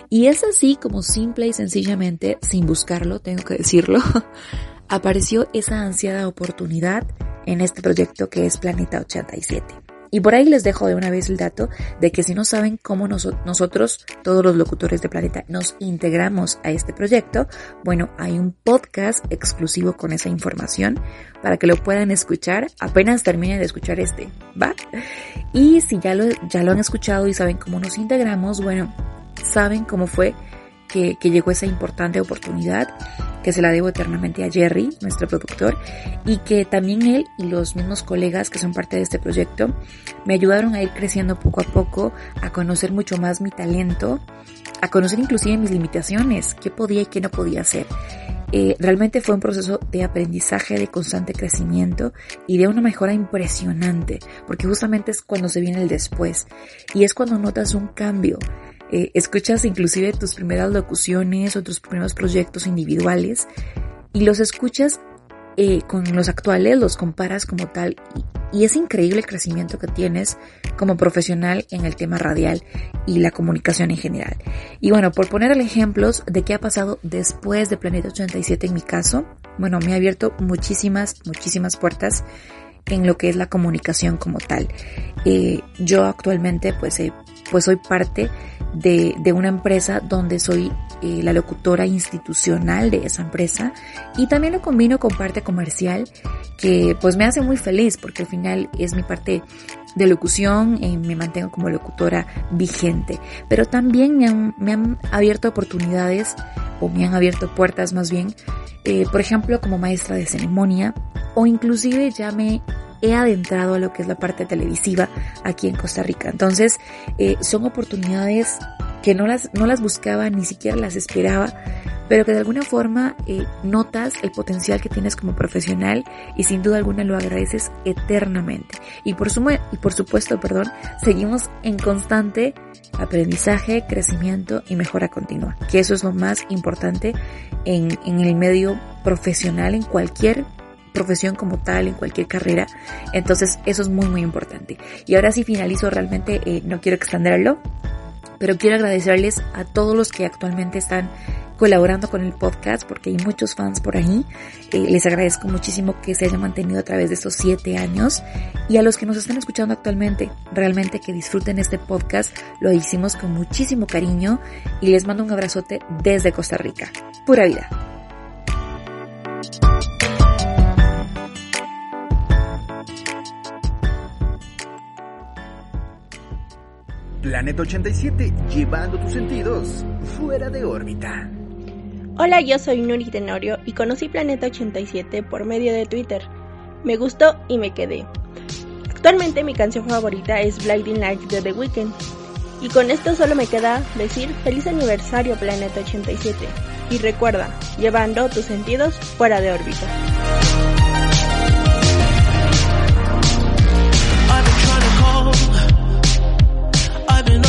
Y es así como simple y sencillamente, sin buscarlo, tengo que decirlo, apareció esa ansiada oportunidad en este proyecto que es Planeta 87. Y por ahí les dejo de una vez el dato de que si no saben cómo nosotros, todos los locutores de Planeta, nos integramos a este proyecto, bueno, hay un podcast exclusivo con esa información para que lo puedan escuchar apenas terminen de escuchar este, ¿va? Y si ya lo, ya lo han escuchado y saben cómo nos integramos, bueno, saben cómo fue que, que llegó esa importante oportunidad que se la debo eternamente a Jerry, nuestro productor, y que también él y los mismos colegas que son parte de este proyecto me ayudaron a ir creciendo poco a poco, a conocer mucho más mi talento, a conocer inclusive mis limitaciones, qué podía y qué no podía hacer. Eh, realmente fue un proceso de aprendizaje, de constante crecimiento y de una mejora impresionante, porque justamente es cuando se viene el después y es cuando notas un cambio. Eh, escuchas inclusive tus primeras locuciones o tus primeros proyectos individuales y los escuchas eh, con los actuales, los comparas como tal y, es increíble el crecimiento que tienes como profesional en el tema radial y la comunicación en general. Y bueno, por poner ejemplos de qué ha pasado después de Planeta 87 en mi caso, bueno, me ha abierto muchísimas, muchísimas puertas en lo que es la comunicación como tal. Eh, yo actualmente pues, pues soy parte de, de una empresa donde soy eh, la locutora institucional de esa empresa y también lo combino con parte comercial que pues me hace muy feliz porque al final es mi parte de locución y me mantengo como locutora vigente. Pero también me han, abierto oportunidades o me han abierto puertas más bien eh, por ejemplo como maestra de ceremonia o inclusive ya me he adentrado a lo que es la parte televisiva aquí en Costa Rica. Entonces, eh, son oportunidades que no las, no las buscaba, ni siquiera las esperaba, pero que de alguna forma eh, notas el potencial que tienes como profesional y sin duda alguna lo agradeces eternamente. Y por, y por supuesto, perdón, seguimos en constante aprendizaje, crecimiento y mejora continua, que eso es lo más importante en, en el medio profesional, en cualquier profesión como tal, en cualquier carrera. Entonces eso es muy muy importante. Y ahora sí finalizo realmente, eh, no quiero extenderlo, pero quiero agradecerles a todos los que actualmente están colaborando con el podcast porque hay muchos fans por ahí. Eh, les agradezco muchísimo que se hayan mantenido a través de estos siete años y a los que nos están escuchando actualmente, realmente que disfruten este podcast. Lo hicimos con muchísimo cariño y les mando un abrazote desde Costa Rica. Pura vida. Planeta 87, llevando tus sentidos fuera de órbita. Hola, yo soy Nuri Tenorio y conocí Planeta 87 por medio de Twitter. Me gustó y me quedé. Actualmente mi canción favorita es Blinding Lights de The Weeknd. Y con esto solo me queda decir feliz aniversario Planeta 87. Y recuerda, llevando tus sentidos fuera de órbita.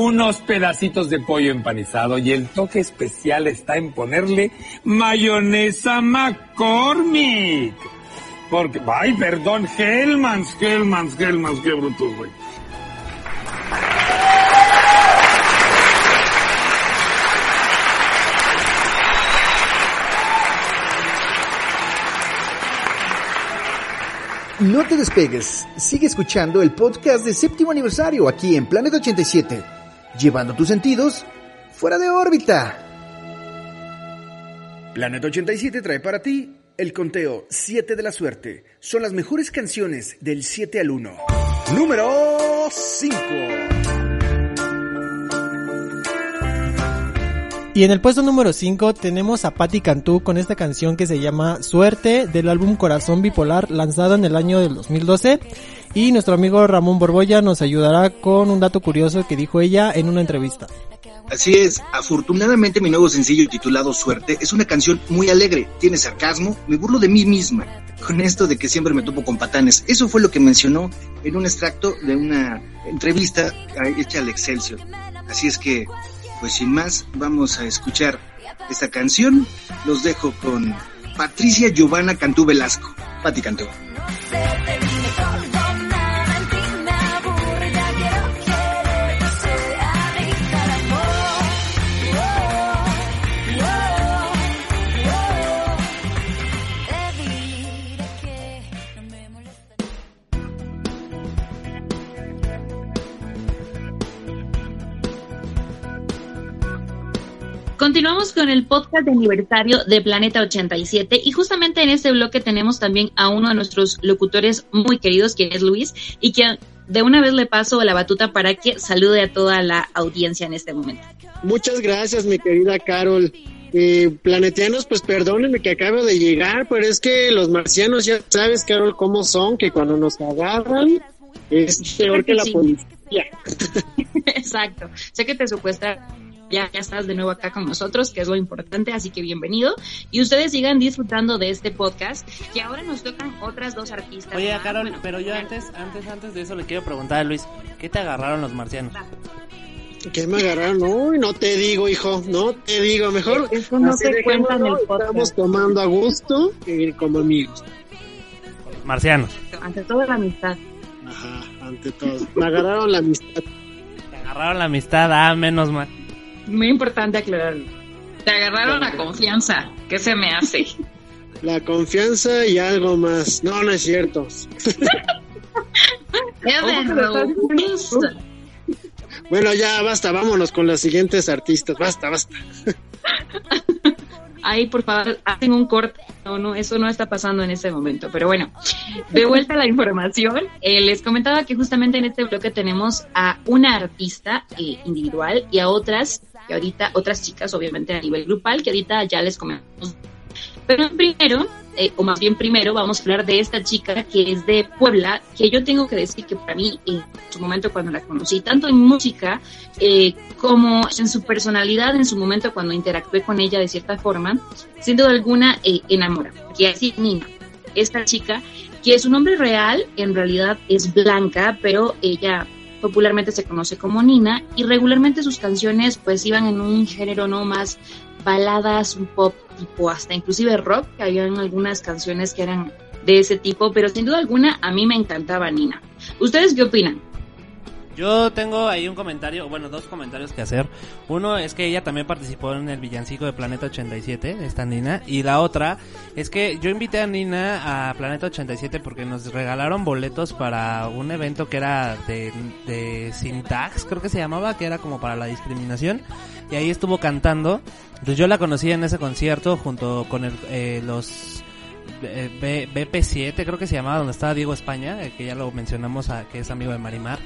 Unos pedacitos de pollo empanizado y el toque especial está en ponerle mayonesa McCormick. Porque, ay, perdón, Hellmans, Hellmans, Hellmans, qué brutos, güey. No te despegues, sigue escuchando el podcast de séptimo aniversario aquí en Planeta 87 llevando tus sentidos fuera de órbita. Planeta 87 trae para ti el conteo 7 de la suerte. Son las mejores canciones del 7 al 1. Número 5. Y en el puesto número 5 tenemos a Patti Cantú con esta canción que se llama Suerte del álbum Corazón Bipolar lanzado en el año del 2012 y nuestro amigo Ramón Borboya nos ayudará con un dato curioso que dijo ella en una entrevista. Así es, afortunadamente mi nuevo sencillo titulado Suerte es una canción muy alegre, tiene sarcasmo, me burlo de mí misma. con esto de que siempre me topo con patanes. Eso fue lo que mencionó en un extracto de una entrevista hecha al Excelsior. Así es que, pues sin más, vamos a escuchar esta canción. Los dejo con Patricia Giovanna Cantú Velasco. Pati Cantú. Continuamos con el podcast de aniversario de Planeta 87 y justamente en este bloque tenemos también a uno de nuestros locutores muy queridos, quien es Luis, y que de una vez le paso la batuta para que salude a toda la audiencia en este momento. Muchas gracias, mi querida Carol. Eh, planetianos, pues perdónenme que acabo de llegar, pero es que los marcianos ya sabes, Carol, cómo son, que cuando nos agarran es peor que la Sí. policía. Exacto. Sé que te secuestran ya, ya estás de nuevo acá con nosotros, que es lo importante, así que bienvenido. Y ustedes sigan disfrutando de este podcast, que ahora nos tocan otras dos artistas. Oye, más. Carol, Bueno, pero yo antes, antes, antes de eso le quiero preguntar a Luis, ¿qué te agarraron los marcianos? ¿Qué me agarraron? Uy, no te digo, hijo, no te digo. Mejor Eso no se cuenta en el podcast. Estamos tomando a gusto y como amigos. Marcianos. Ante toda la amistad. Ajá, ante todo. Me agarraron la amistad. Te agarraron la amistad, ah, menos mal. Muy importante aclararlo. Te agarraron la confianza. ¿Qué se me hace? La confianza y algo más. No, no es cierto. Bueno, ya basta, vámonos con las siguientes artistas. Basta, basta. Ahí, por favor, hacen un corte. No, no, eso no está pasando en este momento. Pero bueno, de vuelta a la información. Eh, les comentaba que justamente en este bloque tenemos a una artista eh, individual y a otras, y ahorita otras chicas, obviamente a nivel grupal, que ahorita ya les comentamos. Pero primero, eh, o más bien primero, vamos a hablar de esta chica que es de Puebla, que yo tengo que decir que para mí, en su momento cuando la conocí, tanto en música eh, como en su personalidad, en su momento cuando interactué con ella de cierta forma, sin duda alguna eh, enamora. Que así Nina, esta chica, que su nombre real en realidad es Blanca, pero ella popularmente se conoce como Nina y regularmente sus canciones pues iban en un género no más baladas, un pop tipo hasta inclusive rock, que habían algunas canciones que eran de ese tipo, pero sin duda alguna a mí me encantaba Nina. ¿Ustedes qué opinan? Yo tengo ahí un comentario, bueno, dos comentarios que hacer. Uno es que ella también participó en el villancico de Planeta 87, esta Nina. Y la otra es que yo invité a Nina a Planeta 87 porque nos regalaron boletos para un evento que era de, de Syntax, creo que se llamaba, que era como para la discriminación. Y ahí estuvo cantando. Entonces yo la conocí en ese concierto junto con el, eh, los eh, B- BP7, creo que se llamaba, donde estaba Diego España, eh, que ya lo mencionamos, a, que es amigo de Marimar.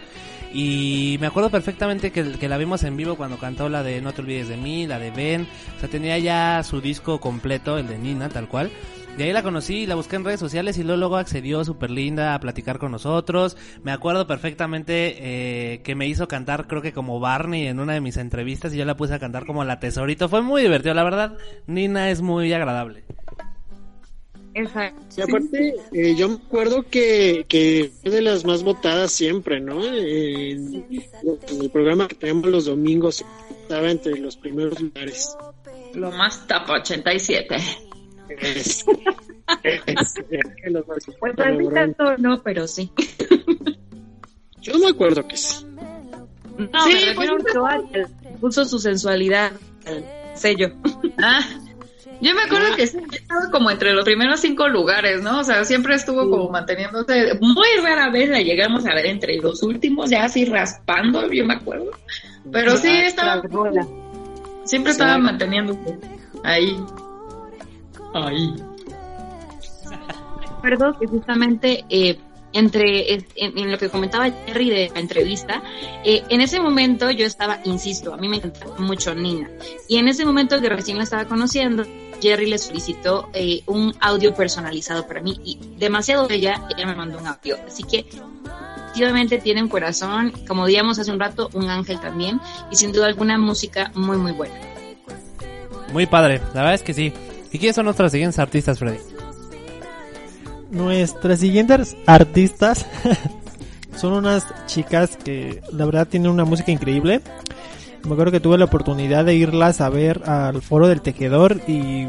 Y me acuerdo perfectamente que, la vimos en vivo cuando cantó la de No te olvides de mí, la de Ben. O sea, tenía ya su disco completo, el de Nina, tal cual. De ahí la conocí, la busqué en redes sociales y luego, luego accedió súper linda a platicar con nosotros. Me acuerdo perfectamente eh, que me hizo cantar, creo que como Barney en una de mis entrevistas y yo la puse a cantar como la tesorito. Fue muy divertido, la verdad. Nina es muy agradable. Exacto. Y aparte, eh, yo me acuerdo que, que fue de las más votadas siempre, ¿no? En, en el programa que tenemos los domingos estaba entre los primeros lugares. Lo más tapa 87. Es- es- Pues para mí tanto no, pero sí. Yo me acuerdo que sí. No, Sí, me refiero pues, a que puso su sensualidad al sello. Ah, yo me acuerdo que sí, estaba como entre los primeros cinco lugares, ¿no? O sea, siempre estuvo como manteniéndose. Muy rara vez la llegamos a ver entre los últimos, ya así raspando, yo me acuerdo. Pero sí, estaba. Siempre estaba manteniéndose ahí. Ahí. recuerdo que justamente eh, entre en, en lo que comentaba Jerry de la entrevista, eh, en ese momento yo estaba, insisto, a mí me encantaba mucho Nina. Y en ese momento que recién la estaba conociendo, Jerry le solicitó eh, un audio personalizado para mí y demasiado bella, ella me mandó un audio. Así que efectivamente tiene un corazón, como digamos hace un rato, un ángel también, y sin duda alguna música muy muy buena. Muy padre, la verdad es que sí. ¿Y quiénes son nuestros siguientes artistas, Freddy? Nuestras siguientes artistas son unas chicas que la verdad tienen una música increíble. Me acuerdo que tuve la oportunidad de irlas a ver al foro del tejedor y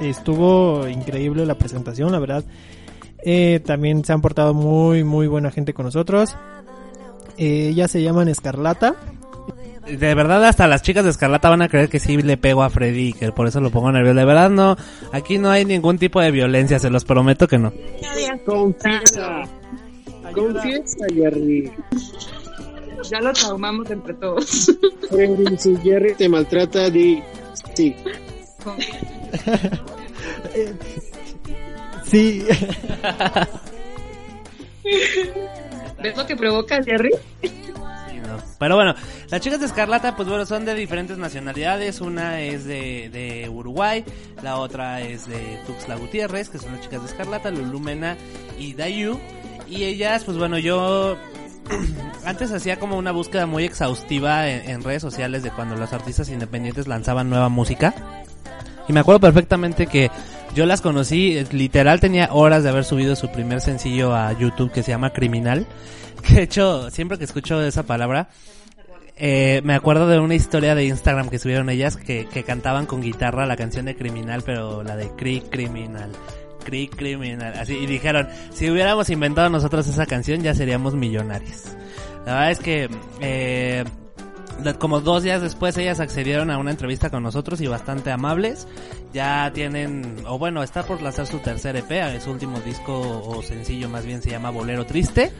estuvo increíble la presentación, la verdad. Eh, también se han portado muy, muy buena gente con nosotros. Eh, ellas se llaman Escarlata. De verdad, hasta las chicas de Escarlata van a creer que sí le pego a Freddy, que por eso lo pongo nervioso. De verdad, no. Aquí no hay ningún tipo de violencia, se los prometo que no. Confiesa. Confiesa, Jerry. Ya lo traumamos entre todos. Si Jerry te maltrata, di sí. Sí. ¿Ves lo que provoca Jerry? Pero bueno, las chicas de Escarlata, pues bueno, son de diferentes nacionalidades. Una es de, de Uruguay, la otra es de Tuxtla Gutiérrez, que son las chicas de Escarlata, Lulumena y Dayu. Y ellas, pues bueno, yo antes hacía como una búsqueda muy exhaustiva en, redes sociales de cuando los artistas independientes lanzaban nueva música. Y me acuerdo perfectamente que yo las conocí, eh, literal tenía horas de haber subido su primer sencillo a YouTube que se llama Criminal. Que de hecho, siempre que escucho esa palabra, eh, me acuerdo de una historia de Instagram que subieron ellas que, que cantaban con guitarra la canción de Criminal, pero la de Cri Criminal. Cri Criminal. Así, y dijeron, si hubiéramos inventado nosotros esa canción ya seríamos millonarios. La verdad es que, eh, como dos días después ellas accedieron a una entrevista con nosotros y bastante amables. Ya tienen, o bueno, está por lanzar su tercer EP, su último disco o sencillo más bien se llama Bolero Triste.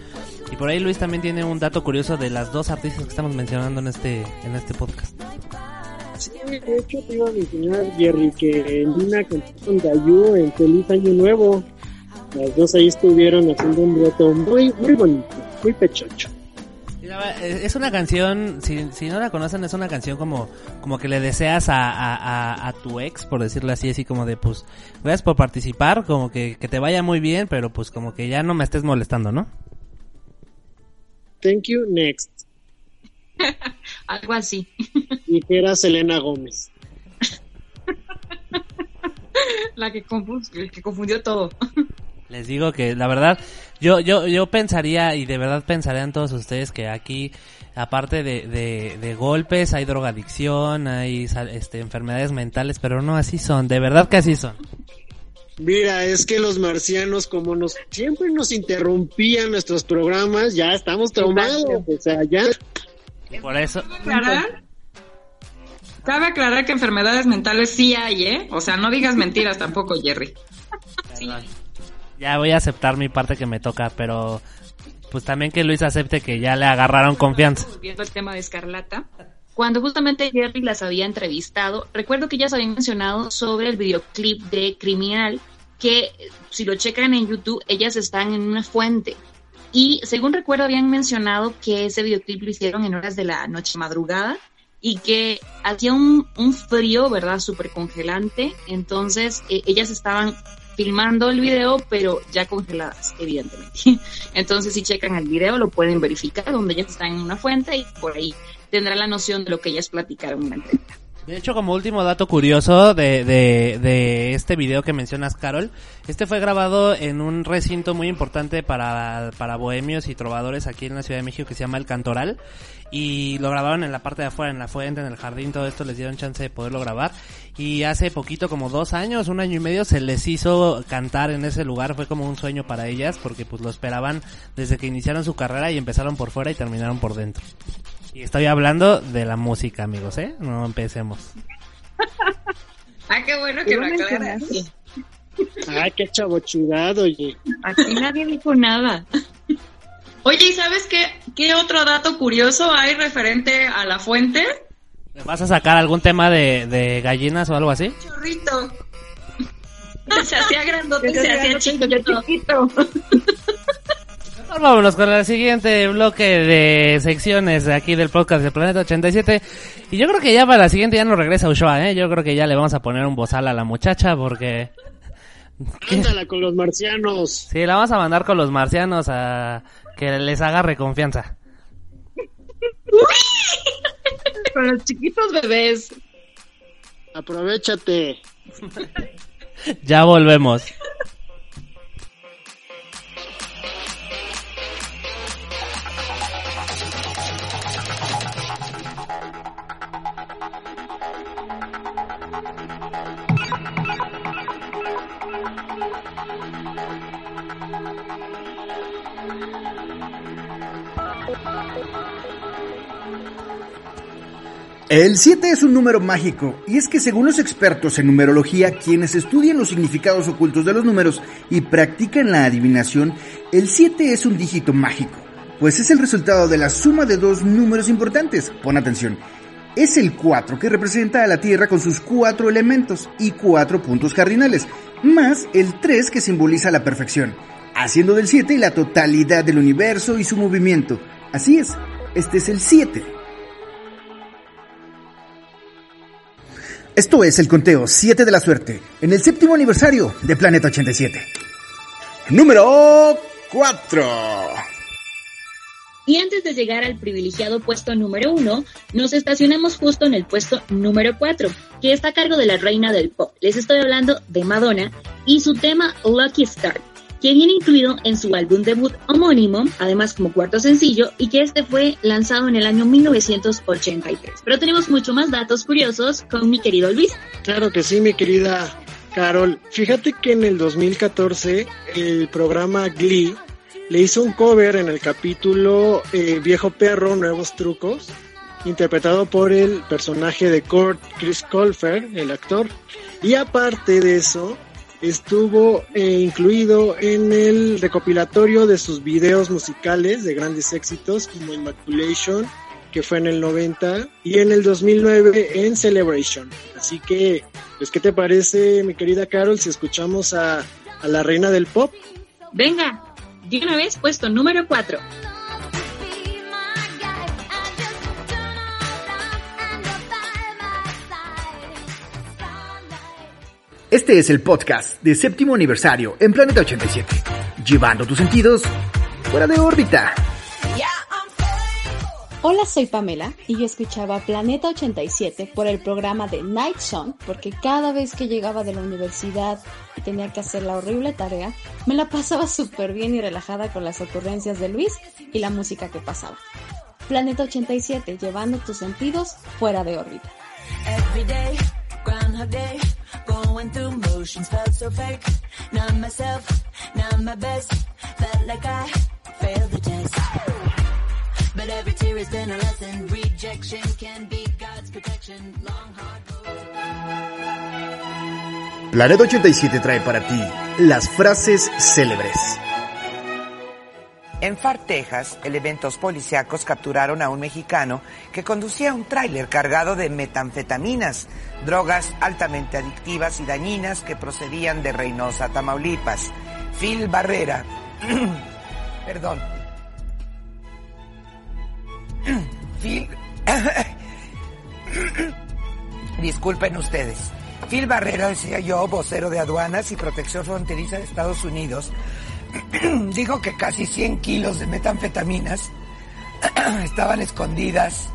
Y por ahí Luis también tiene un dato curioso de las dos artistas que estamos mencionando en este, en este podcast. Sí, de hecho te iba a mencionar, Jerry, que en una canción con Dayu en Feliz Año Nuevo, las dos ahí estuvieron haciendo un dueto muy, muy bonito, muy pechocho. Eh, Es una canción, si, si no la conocen, es una canción como, como que le deseas a, a, a, a tu ex, por decirlo así, así como de pues, gracias por participar, como que, que te vaya muy bien, pero pues como que ya no me estés molestando, ¿no? Thank you, next. Algo así. Dijera Selena Gómez. La que, confu- que confundió todo. Les digo que la verdad, yo, yo, yo pensaría y de verdad pensarían todos ustedes que aquí, aparte de, de, de golpes, hay drogadicción, hay este, enfermedades mentales, pero no así son, de verdad que así son. Mira, es que los marcianos, como nos siempre nos interrumpían nuestros programas, ya estamos traumados. O sea, ya. Por eso, aclarar? Cabe aclarar que enfermedades mentales sí hay, ¿eh? O sea, no digas mentiras tampoco, Jerry. ya voy a aceptar mi parte que me toca, pero pues también que Luis acepte que ya le agarraron confianza. Volviendo al tema de Escarlata, cuando justamente Jerry las había entrevistado, recuerdo que ellas habían mencionado sobre el videoclip de Criminal, que si lo checan en YouTube, ellas están en una fuente. Y según recuerdo, habían mencionado que ese videoclip lo hicieron en horas de la noche madrugada y que hacía un, frío, ¿verdad? Súper congelante. Entonces, eh, ellas estaban filmando el video, pero ya congeladas, evidentemente. Entonces, si checan el video, lo pueden verificar, donde ellas están en una fuente y por ahí tendrán la noción de lo que ellas platicaron en la entrevista. De hecho, como último dato curioso de, de, de este video que mencionas, Carol, este fue grabado en un recinto muy importante para, para bohemios y trovadores aquí en la Ciudad de México que se llama El Cantoral. Y lo grabaron en la parte de afuera, en la fuente, en el jardín, todo esto les dieron chance de poderlo grabar. Y hace poquito, como dos años, un año y medio, se les hizo cantar en ese lugar. Fue como un sueño para ellas porque pues lo esperaban desde que iniciaron su carrera y empezaron por fuera y terminaron por dentro. Y estoy hablando de la música, amigos, ¿eh? No empecemos. Ah, qué bueno que lo aclaras. Ay, qué chavochudado, oye. Aquí nadie dijo nada. Oye, ¿y sabes qué, qué otro dato curioso hay referente a la fuente? ¿Vas a sacar algún tema de, de gallinas o algo así? Chorrito. Se hacía grandote Se se hacía hacía chiquito. Vámonos con el siguiente bloque de secciones de aquí del podcast de Planeta 87. Y yo creo que ya para la siguiente ya no regresa Ushoa, ¿eh? Yo creo que ya le vamos a poner un bozal a la muchacha porque... Ándala con los marcianos. Sí, la vamos a mandar con los marcianos a que les agarre confianza. Con los chiquitos bebés. Aprovechate. Ya volvemos. El 7 es un número mágico, y es que según los expertos en numerología, quienes estudian los significados ocultos de los números y practican la adivinación, el 7 es un dígito mágico, pues es el resultado de la suma de dos números importantes. Pon atención. Es el 4 que representa a la Tierra con sus cuatro elementos y cuatro puntos cardinales, más el 3 que simboliza la perfección, haciendo del 7 la totalidad del universo y su movimiento. Así es, este es el 7. Esto es el conteo 7 de la suerte, en el séptimo aniversario de Planeta 87. Número 4. Y antes de llegar al privilegiado puesto número 1, nos estacionamos justo en el puesto número 4, que está a cargo de la reina del pop. Les estoy hablando de Madonna y su tema Lucky Star, que viene incluido en su álbum debut homónimo, además como cuarto sencillo, y que este fue lanzado en el año 1983. Pero tenemos mucho más datos curiosos con mi querido Luis. Claro que sí, mi querida Carol. Fíjate que en el 2014 el programa Glee le hizo un cover en el capítulo eh, Viejo Perro, Nuevos Trucos, interpretado por el personaje de Kurt Chris Colfer, el actor. Y aparte de eso, estuvo eh, incluido en el recopilatorio de sus videos musicales de grandes éxitos como Immaculation, que fue en el 90, y en el 2009 en Celebration. Así que, pues, ¿qué te parece, mi querida Carol, si escuchamos a, a la reina del pop? Venga, de una vez puesto número 4. Este es el podcast de séptimo aniversario en Planeta 87, llevando tus sentidos fuera de órbita. Hola, soy Pamela y yo escuchaba Planeta 87 por el programa de Night Song porque cada vez que llegaba de la universidad y tenía que hacer la horrible tarea, me la pasaba súper bien y relajada con las ocurrencias de Luis y la música que pasaba. Planeta 87, llevando tus sentidos fuera de órbita. Going through motions felt so fake. Not myself, not my best. Felt like I failed the test. But every tear a lesson. Rejection can be God's protection. Long hard Planeta 87 trae para ti las frases célebres. En Far, Texas, elementos policíacos capturaron a un mexicano que conducía un tráiler cargado de metanfetaminas, drogas altamente adictivas y dañinas que procedían de Reynosa, Tamaulipas. Phil Barrera, perdón, Phil, disculpen ustedes. Phil Barrera, decía yo, vocero de aduanas y protección fronteriza de Estados Unidos, dijo que casi 100 kilos de metanfetaminas estaban escondidas.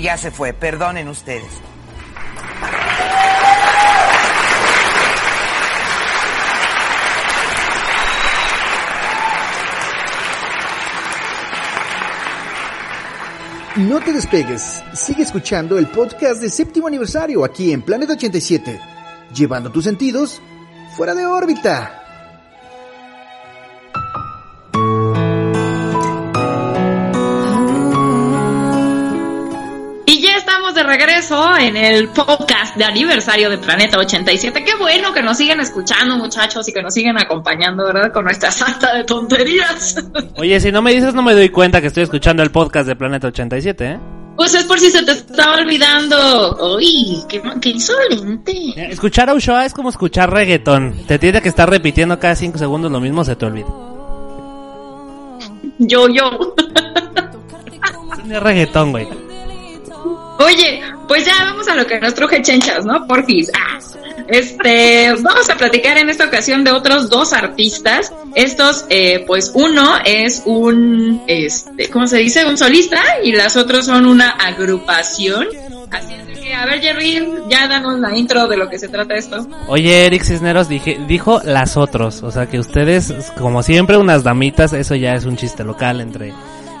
Ya se fue, perdonen ustedes. No te despegues, sigue escuchando el podcast de séptimo aniversario aquí en Planeta 87, llevando tus sentidos fuera de órbita. Y ya estamos de regreso en el podcast de aniversario de Planeta 87. Qué bueno que nos siguen escuchando, muchachos, y que nos siguen acompañando, ¿verdad? Con nuestra santa de tonterías. Oye, si no me dices, no me doy cuenta que estoy escuchando el podcast de Planeta 87, ¿eh? Pues es por si se te estaba olvidando. Uy, qué, qué insolente. Escuchar a Ushoa es como escuchar reggaetón. Te tiene que estar repitiendo cada 5 segundos lo mismo, se te olvida. Yo, yo. Es reggaetón, güey. Oye, pues ya vamos a lo que nos truje chenchas, ¿no? Porfis. Ah, este, vamos a platicar en esta ocasión de otros dos artistas. Estos, eh, pues uno es un, este, ¿cómo se dice? Un solista y las otros son una agrupación. Así es que, a ver, Jerry, ya danos la intro de lo que se trata esto. Oye, Eric Cisneros dije, dijo las otros. O sea que ustedes, como siempre, unas damitas, eso ya es un chiste local entre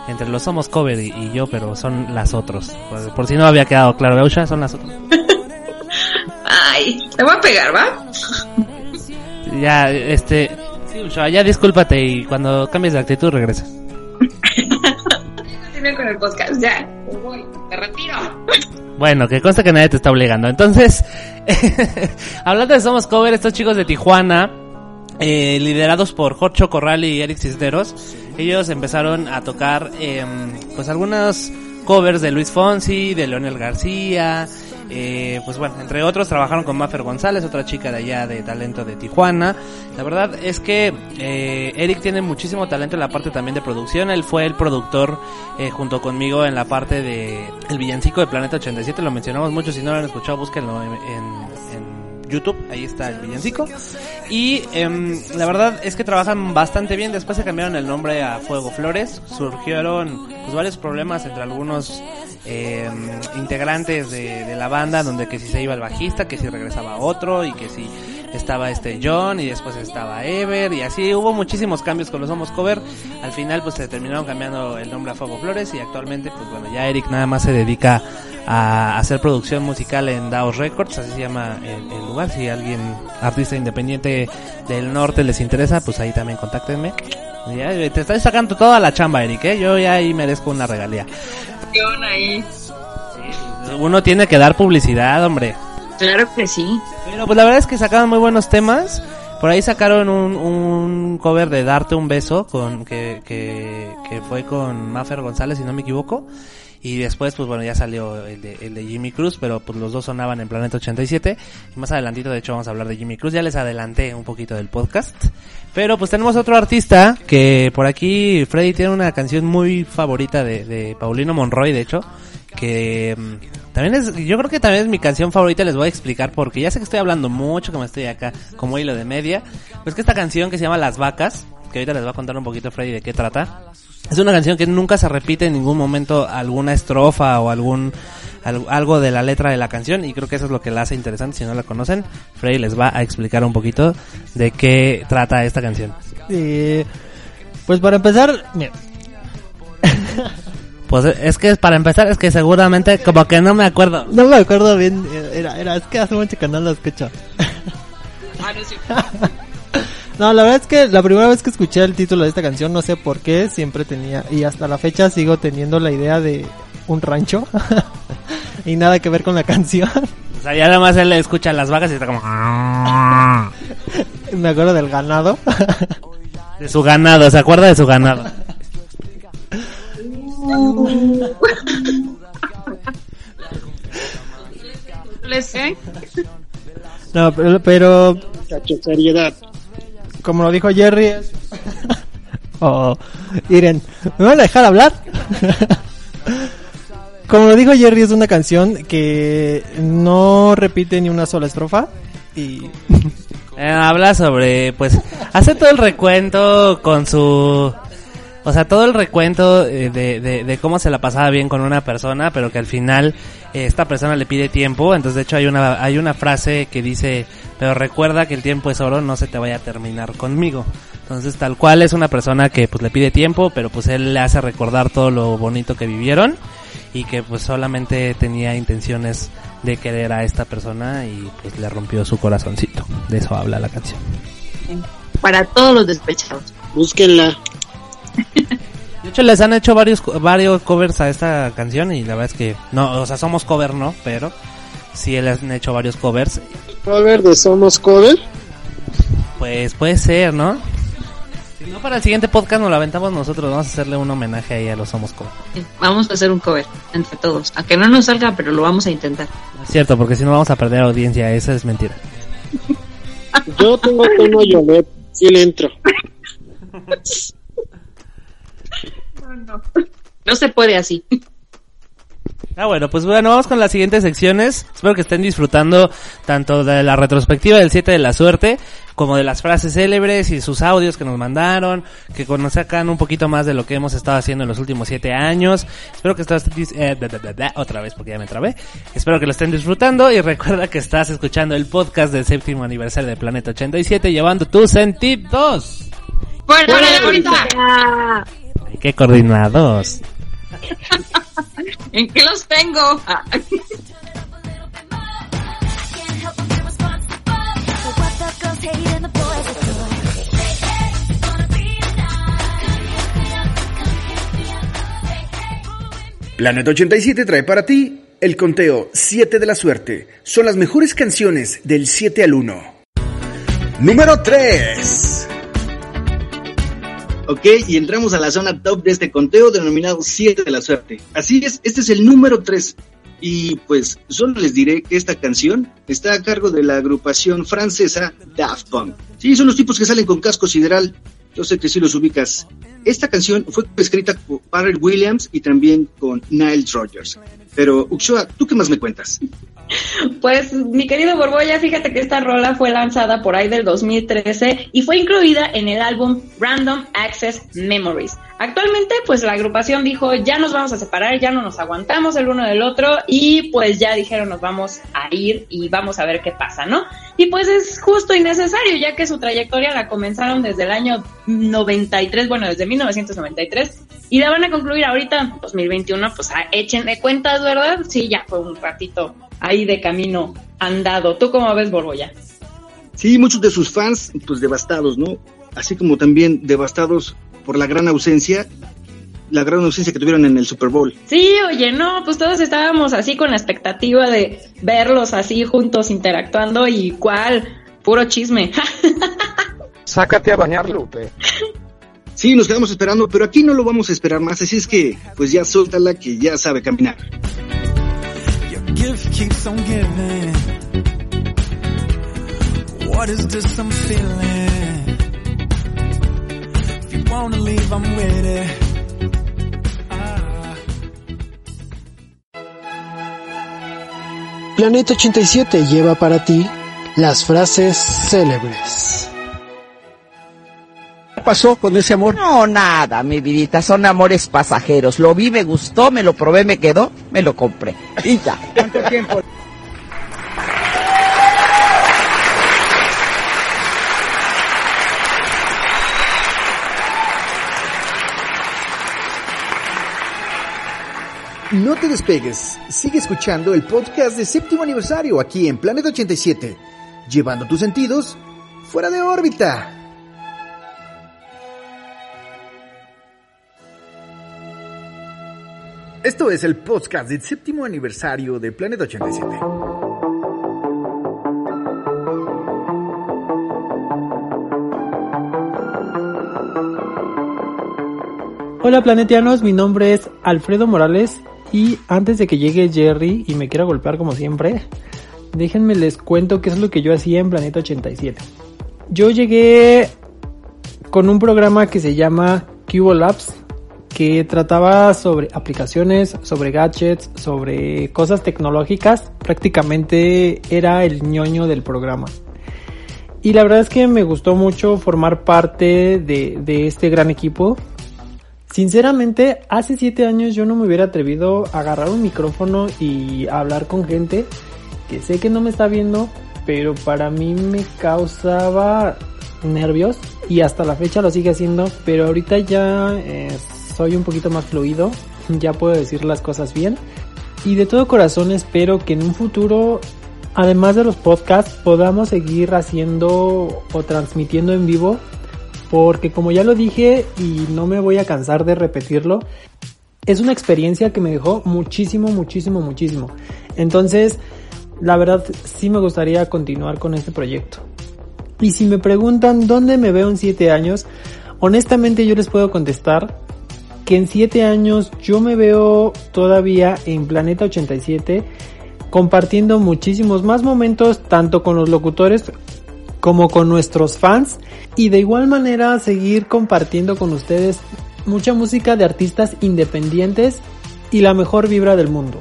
entre los Somos Cover y, y yo, pero son las otros. Por, por si no había quedado claro, Eusha, son las otras. Ay, te voy a pegar, ¿va? Ya, este... sí, Uchoa, ya discúlpate y cuando cambies de actitud regresa. Continúe con el podcast, ya. Me voy, me retiro. Bueno, que consta que nadie te está obligando. Entonces, hablando de Somos Cover, estos chicos de Tijuana, eh, liderados por Jorge Corral y Eric Cisneros, ellos empezaron a tocar em, pues algunos covers de Luis Fonsi, de Leonel García, eh, pues bueno, entre otros trabajaron con Maffer González, otra chica de allá de talento de Tijuana. La verdad es que eh, Eric tiene muchísimo talento en la parte también de producción. Él fue el productor eh, junto conmigo en la parte de el villancico de Planeta 87. Lo mencionamos mucho. Si no lo han escuchado, búsquenlo en, en- YouTube. Ahí está el villancico. Y em, la verdad es que trabajan bastante bien. Después se cambiaron el nombre a Fuego Flores. Surgieron pues, varios problemas entre algunos eh, integrantes de, de la banda, donde que si se iba el bajista, que si regresaba otro y que si estaba este John y después estaba Ever y así hubo muchísimos cambios con los Homos Cover. Al final pues se terminaron cambiando el nombre a Fuego Flores y actualmente pues bueno ya Eric nada más se dedica a hacer producción musical en Daos Records, así se llama el, el lugar. Si alguien artista independiente del norte les interesa, pues ahí también contáctenme. Ya, te estás sacando toda la chamba, Eric, ¿eh? Yo ya ahí merezco una regalía. ahí. Uno tiene que dar publicidad, hombre. Claro que sí. Pero pues la verdad es que sacaron muy buenos temas. Por ahí sacaron un, un cover de Darte un beso con que, que, que fue con Maffer González, si no me equivoco. Y después, pues bueno, ya salió el de, el de Jimmy Cruz, pero pues los dos sonaban en Planeta 87. Y más adelantito, de hecho, vamos a hablar de Jimmy Cruz. Ya les adelanté un poquito del podcast. Pero pues tenemos otro artista que por aquí, Freddy tiene una canción muy favorita de, de Paulino Monroy, de hecho. Que mm, también es, yo creo que también es mi canción favorita, les voy a explicar porque ya sé que estoy hablando mucho, como estoy acá como hilo de media. Pues que esta canción que se llama Las Vacas, que ahorita les va a contar un poquito Freddy de qué trata. Es una canción que nunca se repite en ningún momento alguna estrofa o algún al- algo de la letra de la canción y creo que eso es lo que la hace interesante si no la conocen. Freddy les va a explicar un poquito de qué trata esta canción. Eh, pues para empezar, mira, Pues es que para empezar es que seguramente como que no me acuerdo. no me acuerdo bien, eh, era, era, es que hace mucho que no lo escucho. No, la verdad es que la primera vez que escuché el título de esta canción, no sé por qué, siempre tenía, y hasta la fecha sigo teniendo la idea de un rancho. y nada que ver con la canción. O sea, ya nada más él escucha las vacas y está como... Me acuerdo del ganado. De su ganado, ¿se acuerda de su ganado? No, pero, pero seriedad. Como lo dijo Jerry, es... oh, Iren, ¿me van a dejar hablar? como lo dijo Jerry, es una canción que no repite ni una sola estrofa y Eh, habla sobre, pues, hace todo el recuento con su... O sea, todo el recuento eh, de, de, cómo se la pasaba bien con una persona, pero que al final esta persona le pide tiempo. Entonces, de hecho, hay una, hay una frase que dice, pero recuerda que el tiempo es oro, no se te vaya a terminar conmigo. Entonces, tal cual es una persona que pues le pide tiempo, pero pues él le hace recordar todo lo bonito que vivieron y que pues solamente tenía intenciones de querer a esta persona y pues le rompió su corazoncito. De eso habla la canción. Para todos los despechados. Búsquenla. De hecho, les han hecho varios varios covers a esta canción y la verdad es que no, o sea, somos cover, no, pero sí les han hecho varios covers. Cover de Somos Cover. Pues puede ser, ¿no? Si no para el siguiente podcast nos lo aventamos nosotros, vamos a hacerle un homenaje ahí a los somos cover. Vamos a hacer un cover entre todos. Aunque no nos salga, pero lo vamos a intentar. Es cierto, porque si no vamos a perder audiencia, esa es mentira. Yo tengo tono Yolet. Sí le entro. No se puede así. Ah, bueno, pues bueno, vamos con las siguientes secciones. Espero que estén disfrutando tanto de la retrospectiva del 7 de la suerte, como de las frases célebres y sus audios que nos mandaron, que conozcan un poquito más de lo que hemos estado haciendo en los últimos 7 años. Espero que estén, dis- eh, da, da, da, da, otra vez porque ya me trabé. Espero que lo estén disfrutando y recuerda que estás escuchando el podcast del séptimo aniversario de Planeta 87 llevando tus sentidos. ¡Fuera de ahorita! qué coordinados? ¿En qué los tengo? Planeta 87 trae para ti el conteo 7 de la suerte. Son las mejores canciones del 7 al 1. Número 3. Ok, y entramos a la zona top de este conteo denominado 7 de la suerte. Así es, este es el número 3. Y pues solo les diré que esta canción está a cargo de la agrupación francesa Daft Punk. Sí, son los tipos que salen con casco sideral. Yo sé que sí los ubicas. Esta canción fue escrita por Pharrell Williams y también con Nile Rodgers. Pero, Uxua, ¿tú qué más me cuentas? Pues mi querido Borbolla, fíjate que esta rola fue lanzada por ahí del 2013 y fue incluida en el álbum Random Access Memories. Actualmente pues la agrupación dijo ya nos vamos a separar, ya no nos aguantamos el uno del otro y pues ya dijeron nos vamos a ir y vamos a ver qué pasa, ¿no? Y pues es justo y necesario ya que su trayectoria la comenzaron desde el año 93, bueno desde 1993 y la van a concluir ahorita 2021 pues échenle cuentas, ¿verdad? Sí, ya fue un ratito ahí de camino andado. ¿Tú cómo ves, Borbolla? Sí, muchos de sus fans, pues devastados, ¿no? Así como también devastados por la gran ausencia, la gran ausencia que tuvieron en el Super Bowl. Sí, oye, no, pues todos estábamos así con la expectativa de verlos así juntos interactuando y cuál, puro chisme. Sácate a bañar, Lupe. Sí, nos quedamos esperando, pero aquí no lo vamos a esperar más, así es que pues ya suéltala que ya sabe caminar. What is this I'm feeling? If you wanna leave, I'm with it. Planeta 87 lleva para ti las frases célebres. ¿Qué pasó con ese amor? No, nada, mi vidita, son amores pasajeros. Lo vi, me gustó, me lo probé, me quedó, me lo compré. Y ya. ¿Cuánto tiempo? No te despegues, sigue escuchando el podcast de séptimo aniversario aquí en Planeta 87, llevando tus sentidos fuera de órbita. Esto es el podcast del séptimo aniversario de Planeta 87. Hola planetianos, mi nombre es Alfredo Morales y antes de que llegue Jerry y me quiera golpear como siempre, déjenme les cuento qué es lo que yo hacía en Planeta 87. Yo llegué con un programa que se llama Cubo Labs, que trataba sobre aplicaciones, sobre gadgets, sobre cosas tecnológicas. Prácticamente era el ñoño del programa. Y la verdad es que me gustó mucho formar parte de, de este gran equipo. Sinceramente, hace siete años yo no me hubiera atrevido a agarrar un micrófono y hablar con gente que sé que no me está viendo, pero para mí me causaba nervios y hasta la fecha lo sigue haciendo, pero ahorita ya eh, soy un poquito más fluido, ya puedo decir las cosas bien. Y de todo corazón espero que en un futuro, además de los podcasts, podamos seguir haciendo o transmitiendo en vivo porque como ya lo dije y no me voy a cansar de repetirlo, es una experiencia que me dejó muchísimo, muchísimo, muchísimo. Entonces, la verdad sí me gustaría continuar con este proyecto. Y si me preguntan dónde me veo en 7 años, honestamente yo les puedo contestar que en 7 años yo me veo todavía en Planeta 87 compartiendo muchísimos más momentos tanto con los locutores como con nuestros fans y de igual manera seguir compartiendo con ustedes mucha música de artistas independientes y la mejor vibra del mundo.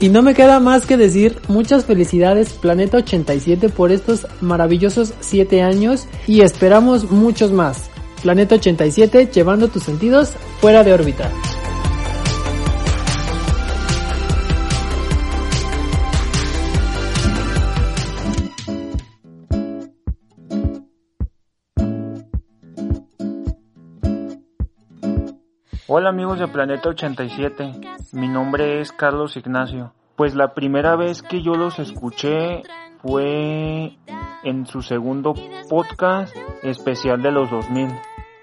Y no me queda más que decir muchas felicidades Planeta 87 por estos maravillosos 7 años y esperamos muchos más. Planeta 87 llevando tus sentidos fuera de órbita. Hola amigos de Planeta 87, mi nombre es Carlos Ignacio. Pues la primera vez que yo los escuché fue en su segundo podcast especial de los 2000.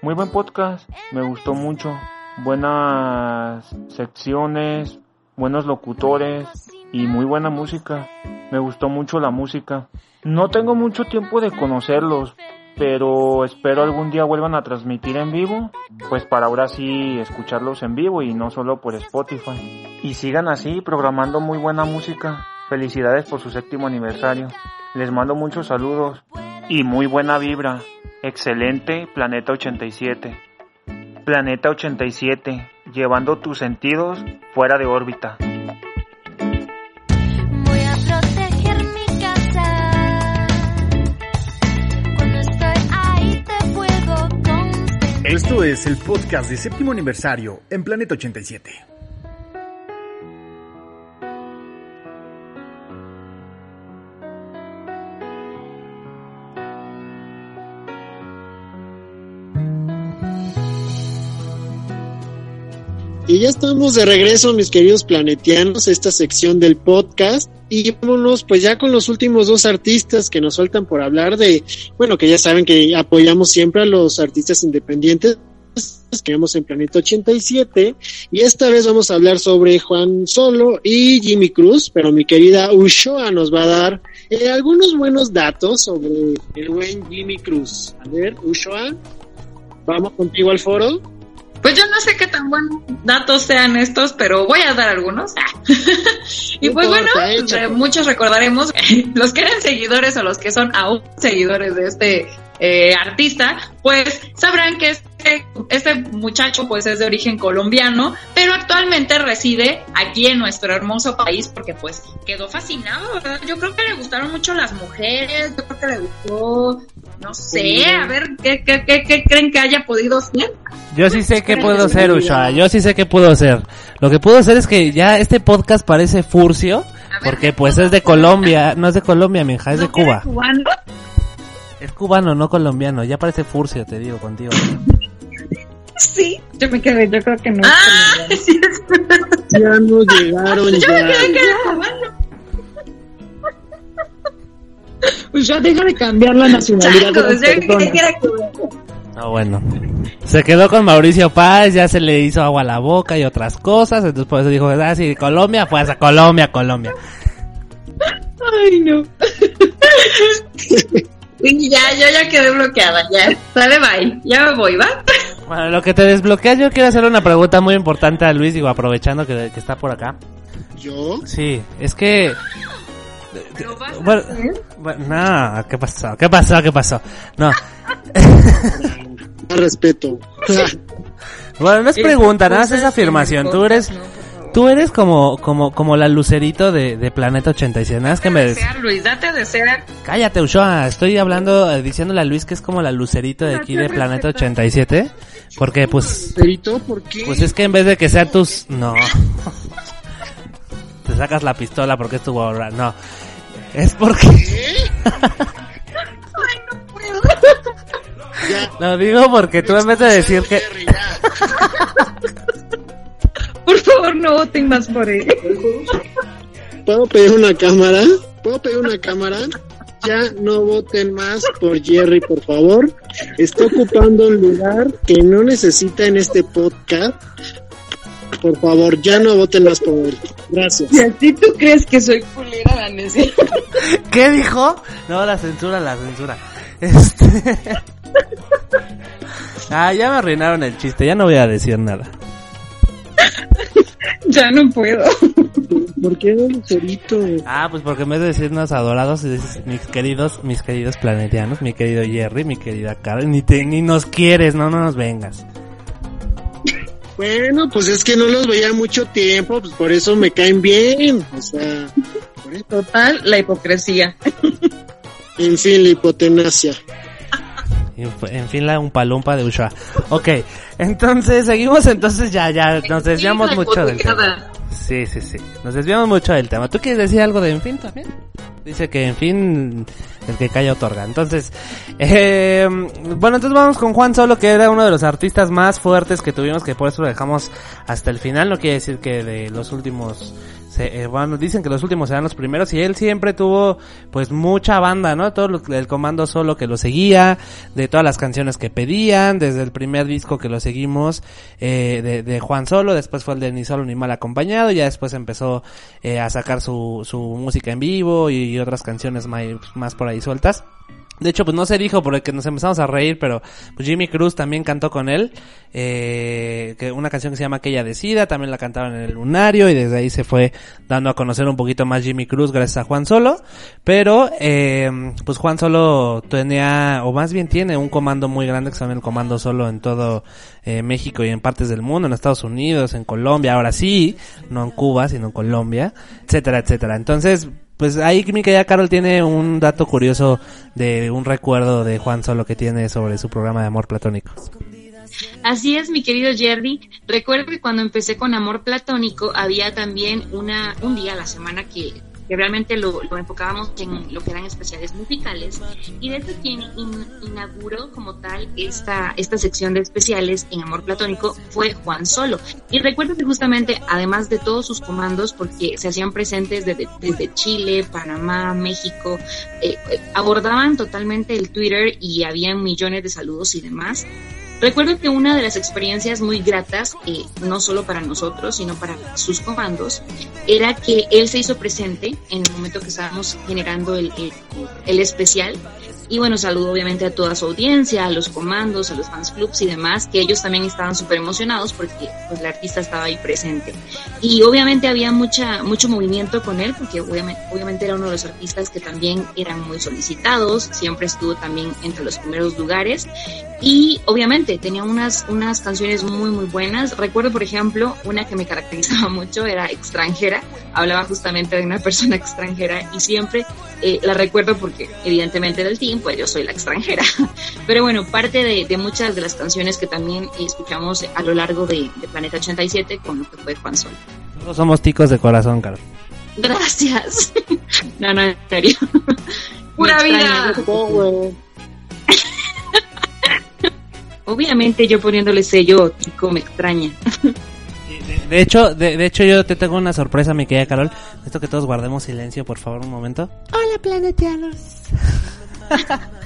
Muy buen podcast, me gustó mucho, buenas secciones, buenos locutores y muy buena música. Me gustó mucho la música. No tengo mucho tiempo de conocerlos, pero espero algún día vuelvan a transmitir en vivo, pues para ahora sí escucharlos en vivo y no solo por Spotify. Y sigan así programando muy buena música. Felicidades por su séptimo aniversario. Les mando muchos saludos y muy buena vibra. Excelente Planeta 87. Planeta 87, llevando tus sentidos fuera de órbita. Esto es el podcast de séptimo aniversario en Planeta 87. Y ya estamos de regreso, mis queridos planetianos, a esta sección del podcast. Y vámonos pues ya con los últimos dos artistas que nos faltan por hablar de, bueno, que ya saben que apoyamos siempre a los artistas independientes que vemos en Planeta 87 y esta vez vamos a hablar sobre Juan Solo y Jimmy Cruz, pero mi querida Ushoa nos va a dar eh, algunos buenos datos sobre el buen Jimmy Cruz. A ver, Ushoa, vamos contigo al foro. Pues yo no sé qué tan buenos datos sean estos, pero voy a dar algunos. y pues bueno, échale. eh, muchos recordaremos, los que eran seguidores o los que son aún seguidores de este eh, artista, pues sabrán que este, este muchacho pues es de origen colombiano, pero actualmente reside aquí en nuestro hermoso país porque pues quedó fascinado, ¿verdad? Yo creo que le gustaron mucho las mujeres, yo creo que le gustó, no sé, a ver, ¿qué, qué, qué, qué creen que haya podido ser? Yo sí sé qué puedo hacer, Usha. Yo sí sé qué puedo hacer. Lo que puedo hacer es que ya este podcast parece furcio. Porque pues es de Colombia. No es de Colombia, mija, es de Cuba. ¿Cubano? Es cubano, no colombiano. Ya parece furcio, te digo, contigo. Sí, yo me quedé, yo creo que no. Ah, Ya nos llegaron Yo me quedé que era cubano. Pues ya deja de cambiar la nacionalidad. de las personas. Ah, bueno. Se quedó con Mauricio Paz, ya se le hizo agua a la boca y otras cosas. Entonces por eso dijo, ah, sí, Colombia, pues a Colombia, Colombia. Ay, no. Y ya, yo ya quedé bloqueada, ya. Sale, bye. Ya me voy, ¿va? Bueno, lo que te desbloquea, yo quiero hacer una pregunta muy importante a Luis, digo, aprovechando que, que está por acá. ¿Yo? Sí, es que... Bueno, bueno, no, ¿qué pasó? ¿Qué pasó? ¿Qué pasó? No. respeto. Bueno, no es pregunta, nada más es afirmación. Tú eres, tú eres como, como, como la lucerito de, de Planeta 87. Nada más que me des... Desear, Luis, date desear. Cállate, Ushoa. Estoy hablando, eh, diciéndole a Luis que es como la lucerito de aquí de Planeta 87. Porque, pues, ¿Lucerito? ¿Por qué? pues es que en vez de que sean tus... No. Te sacas la pistola porque es tu gorra. No. Es porque... Lo digo porque tú en vez de decir que... Por favor, no voten más por él. ¿Puedo pedir una cámara? ¿Puedo pedir una cámara? Ya no voten más por Jerry, por favor. Está ocupando un lugar que no necesita en este podcast. Por favor, ya no voten más por él. Gracias. Si así tú crees que soy culera, la necia. ¿Qué dijo? No, la censura, la censura. Este... ah, ya me arruinaron el chiste, ya no voy a decir nada. Ya no puedo. ¿Por qué Lucerito? Ah, pues porque en vez de decirnos adorados, dices, mis queridos, mis queridos planetianos, mi querido Jerry, mi querida Karen, ni, te, ni nos quieres, no, no nos vengas. Bueno, pues es que no los veía mucho tiempo, pues por eso me caen bien. O sea, por eso. Total, la hipocresía. En fin, la hipotenasia. En, fin, la un palumpa de Usha. Ok, entonces seguimos, entonces ya, ya, nos desviamos mucho del tema. Sí, sí, sí, nos desviamos mucho del tema. ¿Tú quieres decir algo de En fin también? Dice que En fin, el que calla otorga. Entonces, eh, bueno, entonces vamos con Juan Solo, que era uno de los artistas más fuertes que tuvimos, que por eso lo dejamos hasta el final. No quiere decir que de los últimos se- eh, bueno, dicen que los últimos serán los primeros y él siempre tuvo pues mucha banda, ¿no? Todo lo- el comando solo que lo seguía, de todas las canciones que pedían, desde el primer disco que lo seguimos eh, de, de Juan Solo, después fue el de Ni Solo Ni Mal Acompañado, ya después empezó eh, a sacar su, su música en vivo y, otras canciones más, más por ahí sueltas. De hecho, pues no se dijo porque nos empezamos a reír, pero pues Jimmy Cruz también cantó con él, eh, que una canción que se llama Aquella Decida, también la cantaron en el Lunario y desde ahí se fue dando a conocer un poquito más Jimmy Cruz gracias a Juan Solo, pero eh, pues Juan Solo tenía, o más bien tiene un comando muy grande que llama el Comando Solo en todo eh, México y en partes del mundo, en Estados Unidos, en Colombia, ahora sí, no en Cuba, sino en Colombia, etcétera, etcétera. Entonces, pues ahí mi querida Carol tiene un dato curioso de un recuerdo de Juan Solo que tiene sobre su programa de amor platónico. Así es, mi querido Jerry. Recuerdo que cuando empecé con Amor Platónico había también una, un día a la semana que, que realmente lo, enfocábamos en lo que eran especiales musicales. Y de hecho quien in- inauguró como tal esta, esta sección de especiales en Amor Platónico fue Juan Solo. Y recuerdo que justamente, además de todos sus comandos, porque se hacían presentes desde, desde Chile, Panamá, México, eh, eh, abordaban totalmente el Twitter y habían millones de saludos y demás. Recuerdo que una de las experiencias muy gratas, eh, no solo para nosotros, sino para sus comandos, era que él se hizo presente en el momento que estábamos generando el, el, especial. Y bueno, saludo obviamente a toda su audiencia, a los comandos, a los fans clubs y demás, que ellos también estaban súper emocionados porque pues, el artista estaba ahí presente. Y obviamente había mucha, mucho movimiento con él, porque obviamente era uno de los artistas que también eran muy solicitados, siempre estuvo también entre los primeros lugares. Y obviamente tenía unas, unas canciones muy, muy buenas. Recuerdo, por ejemplo, una que me caracterizaba mucho, era extranjera. Hablaba justamente de una persona extranjera y siempre eh, la recuerdo porque evidentemente del team, pues yo soy la extranjera. Pero bueno, parte de, de muchas de las canciones que también escuchamos a lo largo de, de Planeta 87 con lo que fue Juan Sol. Todos somos ticos de corazón, Carol. Gracias. No, no, en serio. Pura vida. Obviamente yo poniéndole sello tico me extraña. De hecho, de, de hecho yo te tengo una sorpresa, mi querida Carol. Esto que todos guardemos silencio, por favor, un momento. Hola, planetianos.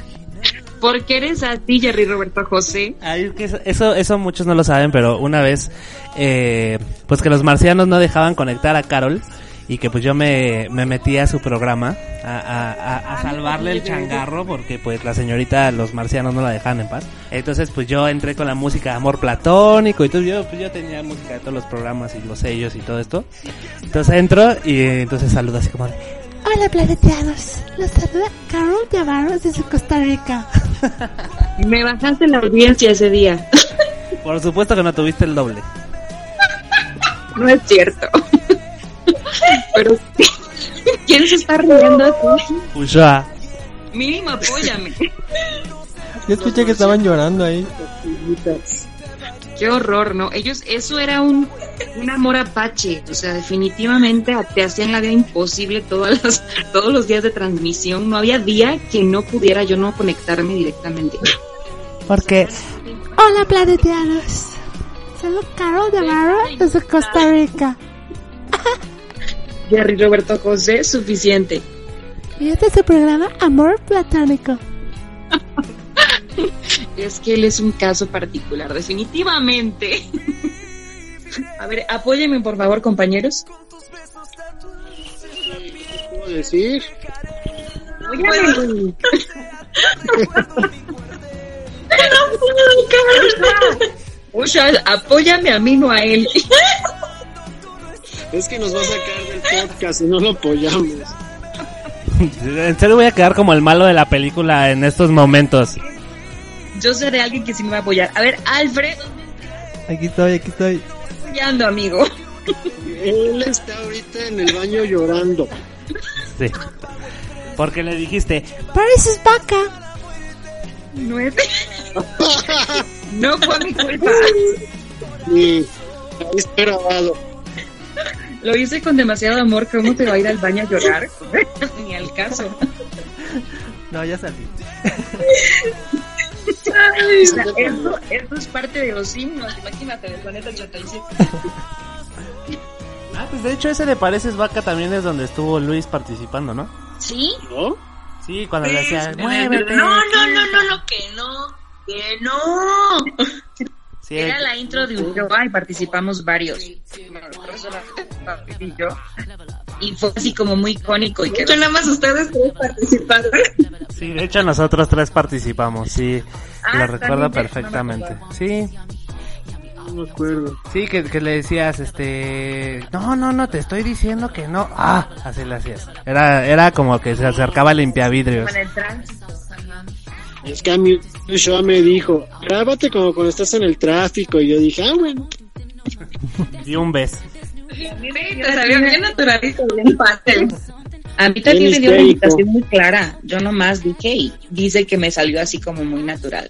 ¿Por qué eres así, Jerry Roberto José? Ay, eso, eso muchos no lo saben, pero una vez, eh, pues que los marcianos no dejaban conectar a Carol y que pues yo me, me metí a su programa a, a, a- a salvarle el changarro porque pues la señorita, los marcianos no la dejaban en paz. Entonces pues yo entré con la música de amor platónico y todo, yo, pues yo tenía música de todos los programas y los sellos y todo esto. Entonces entro y entonces saludo así como Hola, planetianos. Los saluda Carol Navarro desde Costa Rica. Me bajaste la audiencia ese día. por supuesto que no tuviste el doble. No es cierto. Pero ¿quién se está riendo así? Ushua. Mínimo apóyame. Yo escuché que estaban llorando ahí. Qué horror, ¿no? Ellos, eso era un, un amor apache. O sea, definitivamente te hacían la vida imposible todas las, todos los días de transmisión. No había día que no pudiera yo no conectarme directamente. Porque. Hola, planetianos. Soy Carol Navarro desde Costa Rica. Jerry Roberto José, suficiente. Y este es el programa Amor Platónico. Es que él es un caso particular, definitivamente. A ver, apóyenme por favor, compañeros. puedo decir? Apóyame. Usha, apóyame a mí, no a él. Es que nos va a sacar del podcast y no lo apoyamos. En serio voy a quedar como el malo de la película en estos momentos. Yo seré alguien que sí me va a apoyar. A ver, Alfred, Aquí estoy, aquí estoy. apoyando, amigo. Él está ahorita en el baño llorando. Sí. Porque le dijiste, Pareces vaca. No es. no fue mi culpa. Y ahí está grabado. Lo hice con demasiado amor. ¿Cómo te va a ir al baño a llorar? Ni al caso. No, ya salí. O sea, eso, eso es parte de los himnos. Imagínate, del planeta 87. Ah, pues de hecho ese de Pareces Vaca también es donde estuvo Luis participando, ¿no? ¿Sí? ¿No? Sí, cuando le decía, No, no, no, no, no, que no, que no. Sí, Era la intro de Ulloa y participamos varios. Bueno, nosotros solamente Papi y yo. Y fue así como muy icónico y que nada más ustedes tres participaron. Sí, de hecho nosotros tres participamos, sí. Ah, lo recuerdo ya, no perfectamente. Sí, No me acuerdo. sí, que, que le decías, este... No, no, no, te estoy diciendo que no. Ah, así le hacías. Era, era como que se acercaba a limpiavidrios. Con el trans. Es que a mí Joshua me dijo, grábate como cuando estás en el tráfico. Y yo dije, ah, bueno. Y un beso. Sí, te salió bien naturalito, bien fácil. A mí también me dio una invitación muy clara. Yo nomás dije y dice que me salió así como muy natural.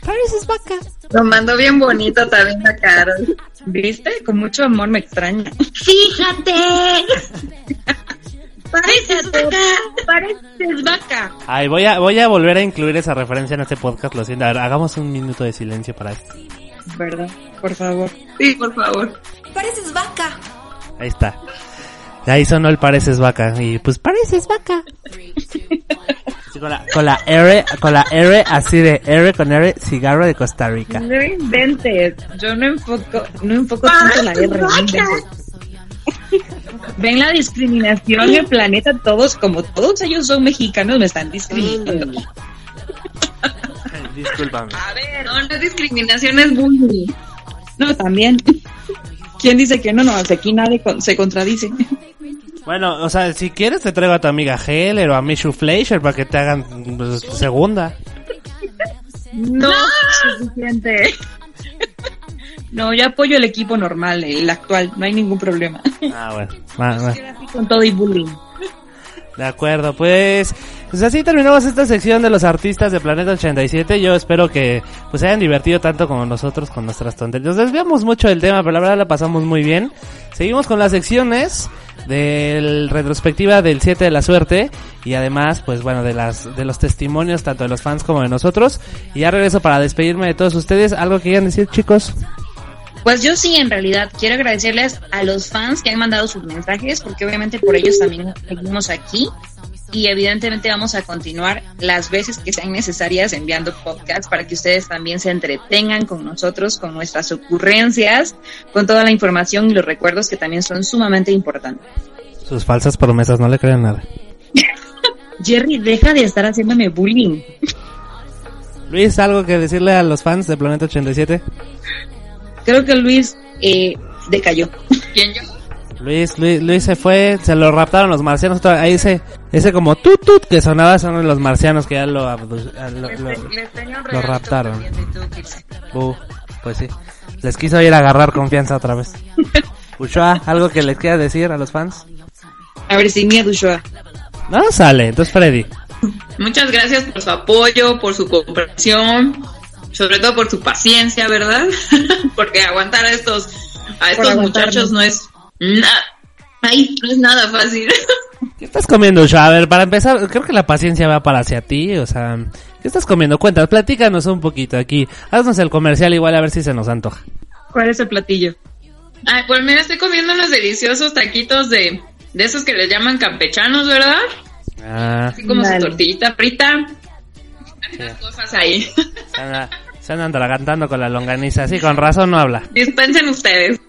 Pareces vaca. Lo mandó bien bonito también la Carol. ¿Viste? Con mucho amor me extraña. ¡Fíjate! ¡Pareces vaca! ¡Pareces vaca! Ay, voy a, voy a volver a incluir esa referencia en este podcast, lo siento. A ver, hagamos un minuto de silencio para esto. ¿Verdad? Por favor. Sí, por favor. Pareces vaca. Ahí está. Ahí sonó el pareces vaca. Y pues pareces vaca. Sí, con, la, con la R, con la R así de R con R, cigarro de Costa Rica. No inventes. Yo no enfoco, no enfoco tanto la R. no inventes. Ven la discriminación en el planeta, todos, como todos ellos son mexicanos, me están discriminando. Discúlpame. A ver, no, no es discriminación, es bullying. No, también. ¿Quién dice que no? No, aquí nadie con- se contradice. Bueno, o sea, si quieres te traigo a tu amiga Heller o a Mishu Fleischer para que te hagan pues, segunda. No, suficiente. No, yo apoyo el equipo normal, el actual, no hay ningún problema. Ah, bueno. Va- va. Con todo y bullying. De acuerdo, pues, pues así terminamos esta sección de los artistas de Planeta 87. Yo espero que pues se hayan divertido tanto como nosotros con nuestras tonterías. Nos desviamos mucho del tema, pero la verdad la pasamos muy bien. Seguimos con las secciones del retrospectiva del 7 de la suerte y además, pues bueno, de las de los testimonios tanto de los fans como de nosotros. Y ya regreso para despedirme de todos ustedes. ¿Algo que quieran decir, chicos? Pues yo sí, en realidad, quiero agradecerles a los fans que han mandado sus mensajes, porque obviamente por ellos también seguimos aquí. Y evidentemente vamos a continuar las veces que sean necesarias enviando podcasts para que ustedes también se entretengan con nosotros, con nuestras ocurrencias, con toda la información y los recuerdos que también son sumamente importantes. Sus falsas promesas, no le crean nada. Jerry, deja de estar haciéndome bullying. Luis, ¿algo que decirle a los fans de Planeta 87? Creo que Luis eh, decayó. ¿Quién yo? Luis, Luis, Luis se fue, se lo raptaron los marcianos. Ahí ese, ese como tut tut que sonaba son los marcianos que ya lo, abdu- lo, lo- lo raptaron. Uh, pues sí. Les quiso ir a agarrar confianza otra vez. Ushua, ¿algo que les quiera decir a los fans? A ver si miedo, Ushua. No sale, entonces Freddy. Muchas gracias por su apoyo, por su comprensión, sobre todo por su paciencia, ¿verdad? Porque aguantar a estos a estos muchachos no es nada, ay, no es nada fácil. ¿Qué estás comiendo, Ushua? A ver, para empezar, creo que la paciencia va para hacia ti, o sea, ¿qué estás comiendo? Cuéntanos, platícanos un poquito aquí. Haznos el comercial igual a ver si se nos antoja. ¿Cuál es el platillo? Ay, pues mira, estoy comiendo unos deliciosos taquitos de de esos que les llaman campechanos, ¿verdad? Ah, Así como Dale. su tortillita frita. Esas cosas ahí. Se anda, se andan atragantando con la longaniza, sí, con razón no habla. Dispensen ustedes.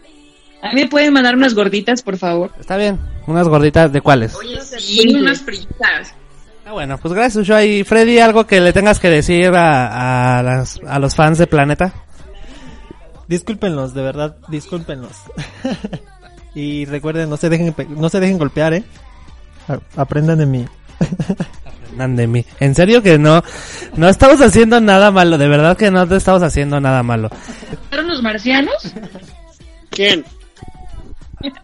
A mí me pueden mandar unas gorditas, por favor. Está bien, unas gorditas de cuáles. Oye, sí, unas fritas. Ah, bueno, pues gracias, Ushua. Y Freddy, ¿algo que le tengas que decir a, a, las- a los fans de Planeta? Discúlpenlos, de verdad, discúlpenlos. y recuerden, no se dejen pe- no se dejen golpear, ¿eh? A- Aprendan de mí. Nan de mí. En serio que no, no estamos haciendo nada malo, de verdad que no te estamos haciendo nada malo. ¿Fueron los marcianos? ¿Quién?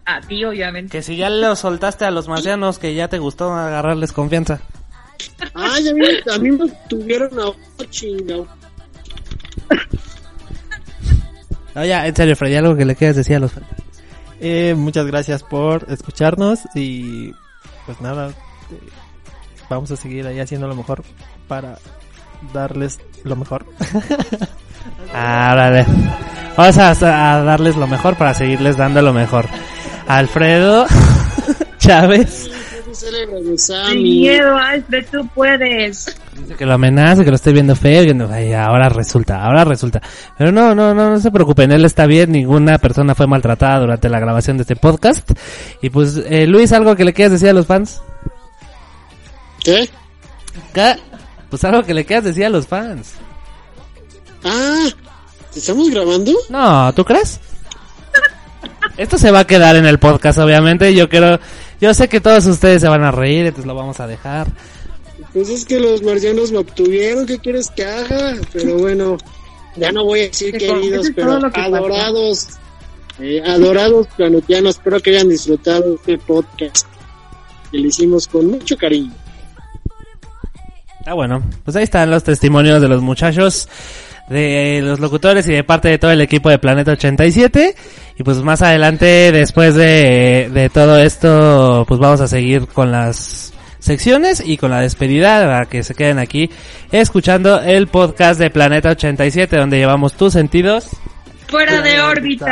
A ti, obviamente. Que si ya lo soltaste a los marcianos, que ya te gustó agarrarles confianza. Ay, a mí, a mí me tuvieron a chinga. No, ya, en serio, Freddy, algo que le quieras decir a los. Eh, muchas gracias por escucharnos y pues nada, eh, vamos a seguir ahí haciendo lo mejor para darles lo mejor. Ah, vale. Vamos a, a darles lo mejor para seguirles dando lo mejor. Alfredo Chávez. Sin miedo, Alfred, tú puedes. Dice que lo amenaza, que lo estoy viendo feo, que no, ay, ahora resulta, ahora resulta. Pero no, no, no, no se preocupen, él está bien, ninguna persona fue maltratada durante la grabación de este podcast. Y pues, eh, Luis, ¿algo que le quieras decir a los fans? ¿Qué? ¿Qué? Pues algo que le quieras decir a los fans. Ah, ¿estamos grabando? No, ¿tú crees? Esto se va a quedar en el podcast, obviamente. Yo quiero, yo sé que todos ustedes se van a reír, entonces lo vamos a dejar. Pues es que los marcianos me obtuvieron, ¿qué quieres que haga? Pero bueno, ya no voy a decir queridos, pero adorados, eh, adorados planetianos, espero que hayan disfrutado este podcast que le hicimos con mucho cariño. Ah, bueno, pues ahí están los testimonios de los muchachos, de los locutores y de parte de todo el equipo de Planeta 87. Y pues más adelante, después de, de todo esto, pues vamos a seguir con las secciones y con la despedida para que se queden aquí escuchando el podcast de Planeta 87 donde llevamos tus sentidos. Fuera de órbita.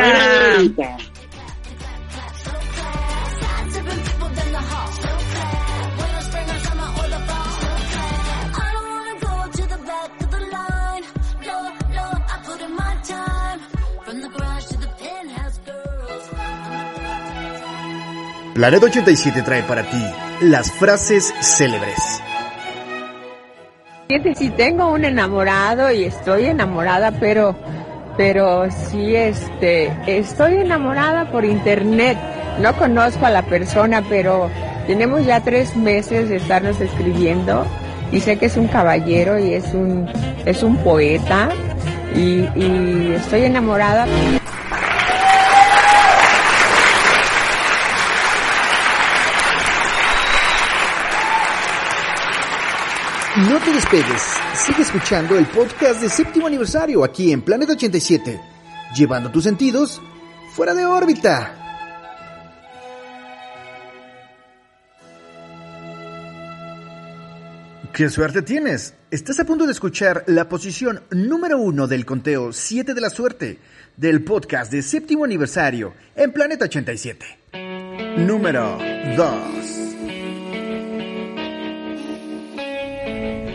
Planeta 87 trae para ti las frases célebres. Si tengo un enamorado y estoy enamorada, pero, pero sí, este, estoy enamorada por internet. No conozco a la persona, pero tenemos ya tres meses de estarnos escribiendo y sé que es un caballero y es un, es un poeta y estoy enamorada. No te despegues, sigue escuchando el podcast de séptimo aniversario aquí en Planeta 87, llevando tus sentidos fuera de órbita. ¡Qué suerte tienes! Estás a punto de escuchar la posición número uno del conteo 7 de la suerte del podcast de séptimo aniversario en Planeta 87. Número 2.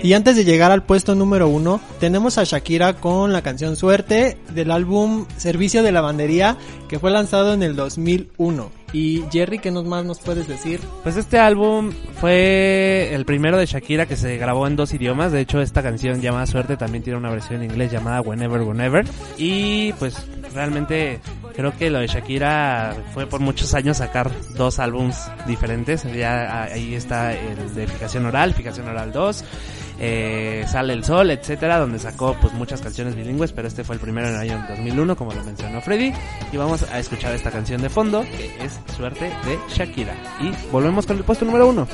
Y antes de llegar al puesto número uno, tenemos a Shakira con la canción Suerte del álbum Servicio de Lavandería que fue lanzado en el 2001. Y Jerry, ¿qué más nos puedes decir? Pues este álbum fue el primero de Shakira que se grabó en dos idiomas. De hecho, esta canción llamada Suerte también tiene una versión en inglés llamada Whenever, Whenever. Y pues realmente creo que lo de Shakira fue por muchos años sacar dos álbums diferentes. Ya ahí está el de Fijación Oral, Fijación Oral 2. Eh, Sale el Sol, etcétera, donde sacó pues muchas canciones bilingües, pero este fue el primero en el año 2001, como lo mencionó Freddy, y vamos a escuchar esta canción de fondo, que es Suerte de Shakira. Y volvemos con el puesto número uno.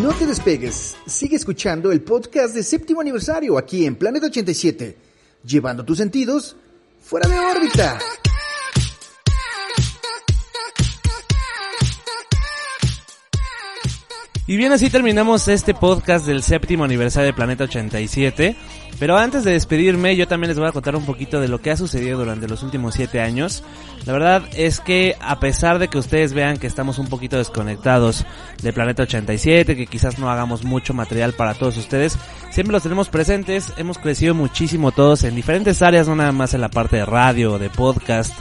No te despegues, sigue escuchando el podcast de séptimo aniversario aquí en Planeta 87, llevando tus sentidos fuera de órbita. Y bien, así terminamos este podcast del séptimo aniversario de Planeta 87. Pero antes de despedirme, yo también les voy a contar un poquito de lo que ha sucedido durante los últimos siete años. La verdad es que a pesar de que ustedes vean que estamos un poquito desconectados de Planeta 87, que quizás no hagamos mucho material para todos ustedes, siempre los tenemos presentes. Hemos crecido muchísimo todos en diferentes áreas, no nada más en la parte de radio, de podcast.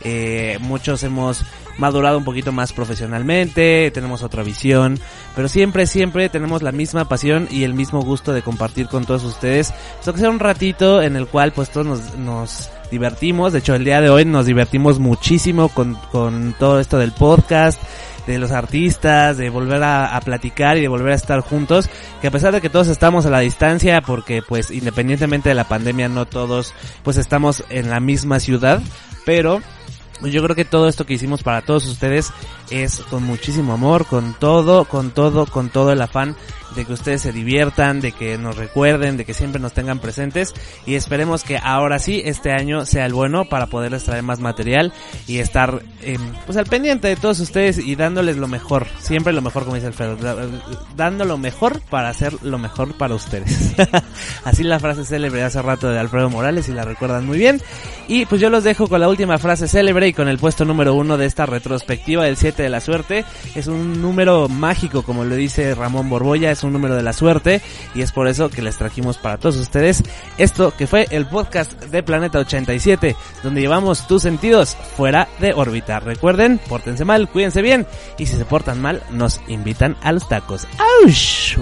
Eh, muchos hemos madurado un poquito más profesionalmente, tenemos otra visión, pero siempre, siempre tenemos la misma pasión y el mismo gusto de compartir con todos ustedes. Esto que sea un ratito en el cual pues todos nos, nos divertimos, de hecho el día de hoy nos divertimos muchísimo con, con todo esto del podcast, de los artistas, de volver a, a, platicar y de volver a estar juntos, que a pesar de que todos estamos a la distancia, porque pues independientemente de la pandemia no todos pues estamos en la misma ciudad, pero yo creo que todo esto que hicimos para todos ustedes es con muchísimo amor, con todo, con todo, con todo el afán de que ustedes se diviertan, de que nos recuerden, de que siempre nos tengan presentes y esperemos que ahora sí este año sea el bueno para poderles traer más material y estar eh, pues al pendiente de todos ustedes y dándoles lo mejor, siempre lo mejor como dice Alfredo, da- dando lo mejor para hacer lo mejor para ustedes. Así la frase célebre hace rato de Alfredo Morales y la recuerdan muy bien. Y pues yo los dejo con la última frase célebre y con el puesto número uno de esta retrospectiva del 7 de la suerte. Es un número mágico, como lo dice Ramón Borbolla, es un número de la suerte y es por eso que les trajimos para todos ustedes esto que fue el podcast de Planeta 87, donde llevamos tus sentidos fuera de órbita. Recuerden, pórtense mal, cuídense bien y si se portan mal, nos invitan a los tacos. ¡Aush!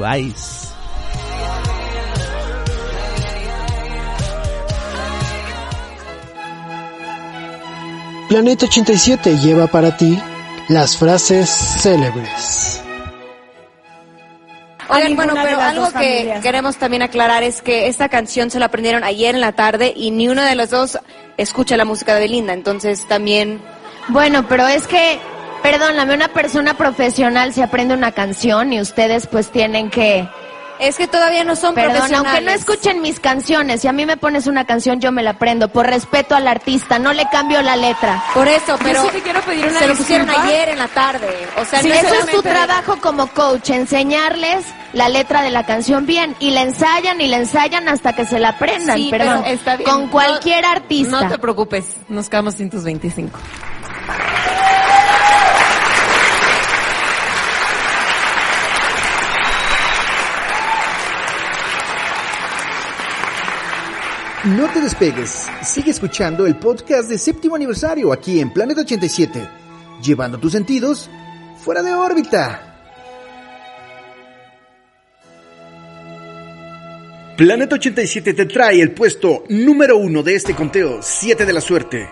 Planeta 87 lleva para ti las frases célebres. Oigan, bueno, pero algo que familias. queremos también aclarar es que esta canción se la aprendieron ayer en la tarde y ni uno de los dos escucha la música de Belinda, entonces también... Bueno, pero es que, perdóname, una persona profesional se aprende una canción y ustedes pues tienen que... Es que todavía no son Perdón, profesionales. aunque no escuchen mis canciones, si a mí me pones una canción yo me la aprendo, por respeto al artista, no le cambio la letra. Por eso, pero Yo sí te quiero pedir una se lo pusieron ayer en la tarde. O sea, Sí, no eso es tu trabajo como coach, enseñarles la letra de la canción bien y la ensayan y la ensayan hasta que se la aprendan, Sí, perdón, pero está bien. con No- cualquier artista. No te preocupes, nos quedamos sin tus 25. No te despegues, sigue escuchando el podcast de séptimo aniversario aquí en Planeta 87, llevando tus sentidos fuera de órbita. Planeta 87 te trae el puesto número uno de este conteo, 7 de la suerte.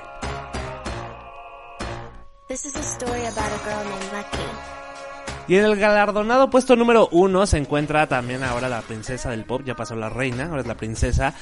This is a story about a girl named Lucky. Y en el galardonado puesto número uno se encuentra también ahora la princesa del pop, ya pasó la reina, ahora es la princesa,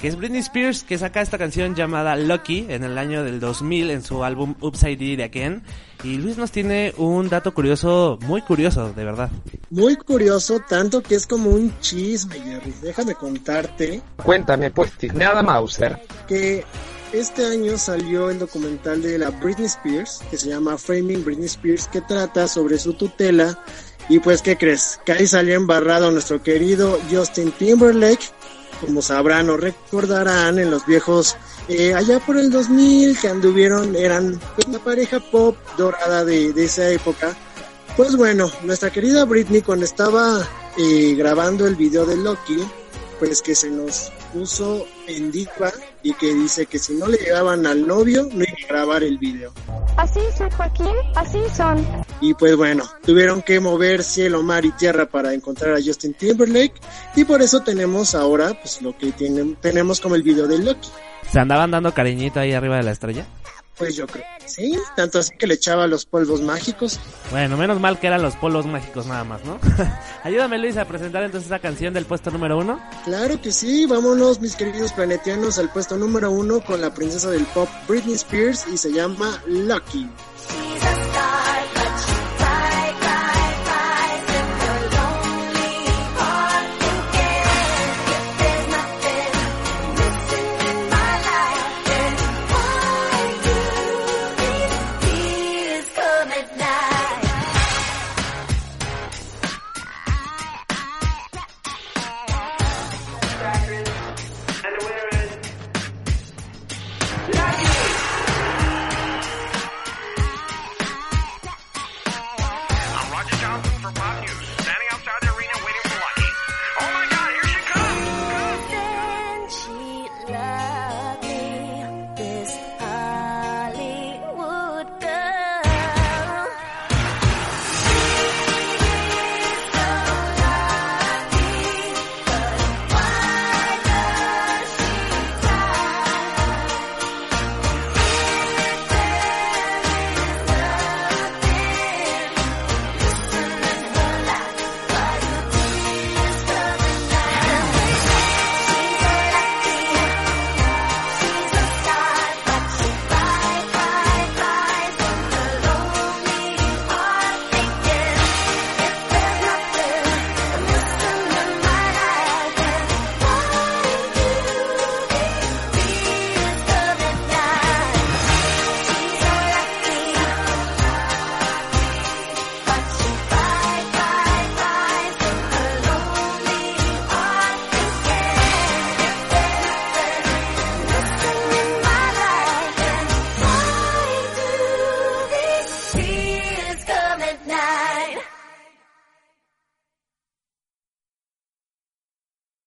que es Britney Spears, que saca esta canción llamada Lucky en el año del 2000 en su álbum Upside Down Again. Y Luis nos tiene un dato curioso, muy curioso, de verdad. Muy curioso, tanto que es como un chisme, Jerry. Déjame contarte Cuéntame, pues, nada Mauser. que este año salió el documental de la Britney Spears, que se llama Framing Britney Spears, que trata sobre su tutela. Y pues, ¿qué crees? Que ahí salió embarrado nuestro querido Justin Timberlake. Como sabrán o recordarán en los viejos, eh, allá por el 2000, que anduvieron, eran pues, la pareja pop dorada de, de esa época. Pues bueno, nuestra querida Britney cuando estaba eh, grabando el video de Loki, pues que se nos puso en diva y que dice que si no le llegaban al novio no iba a grabar el video. Así soy Joaquín, así son. Y pues bueno, tuvieron que mover cielo, mar y tierra para encontrar a Justin Timberlake y por eso tenemos ahora pues lo que tienen, tenemos como el video de Loki. ¿Se andaban dando cariñito ahí arriba de la estrella? Pues yo creo que sí, tanto así que le echaba los polvos mágicos. Bueno, menos mal que eran los polos mágicos nada más, ¿no? Ayúdame Luis a presentar entonces esa canción del puesto número uno. Claro que sí, vámonos mis queridos planetianos al puesto número uno con la princesa del pop Britney Spears y se llama Lucky.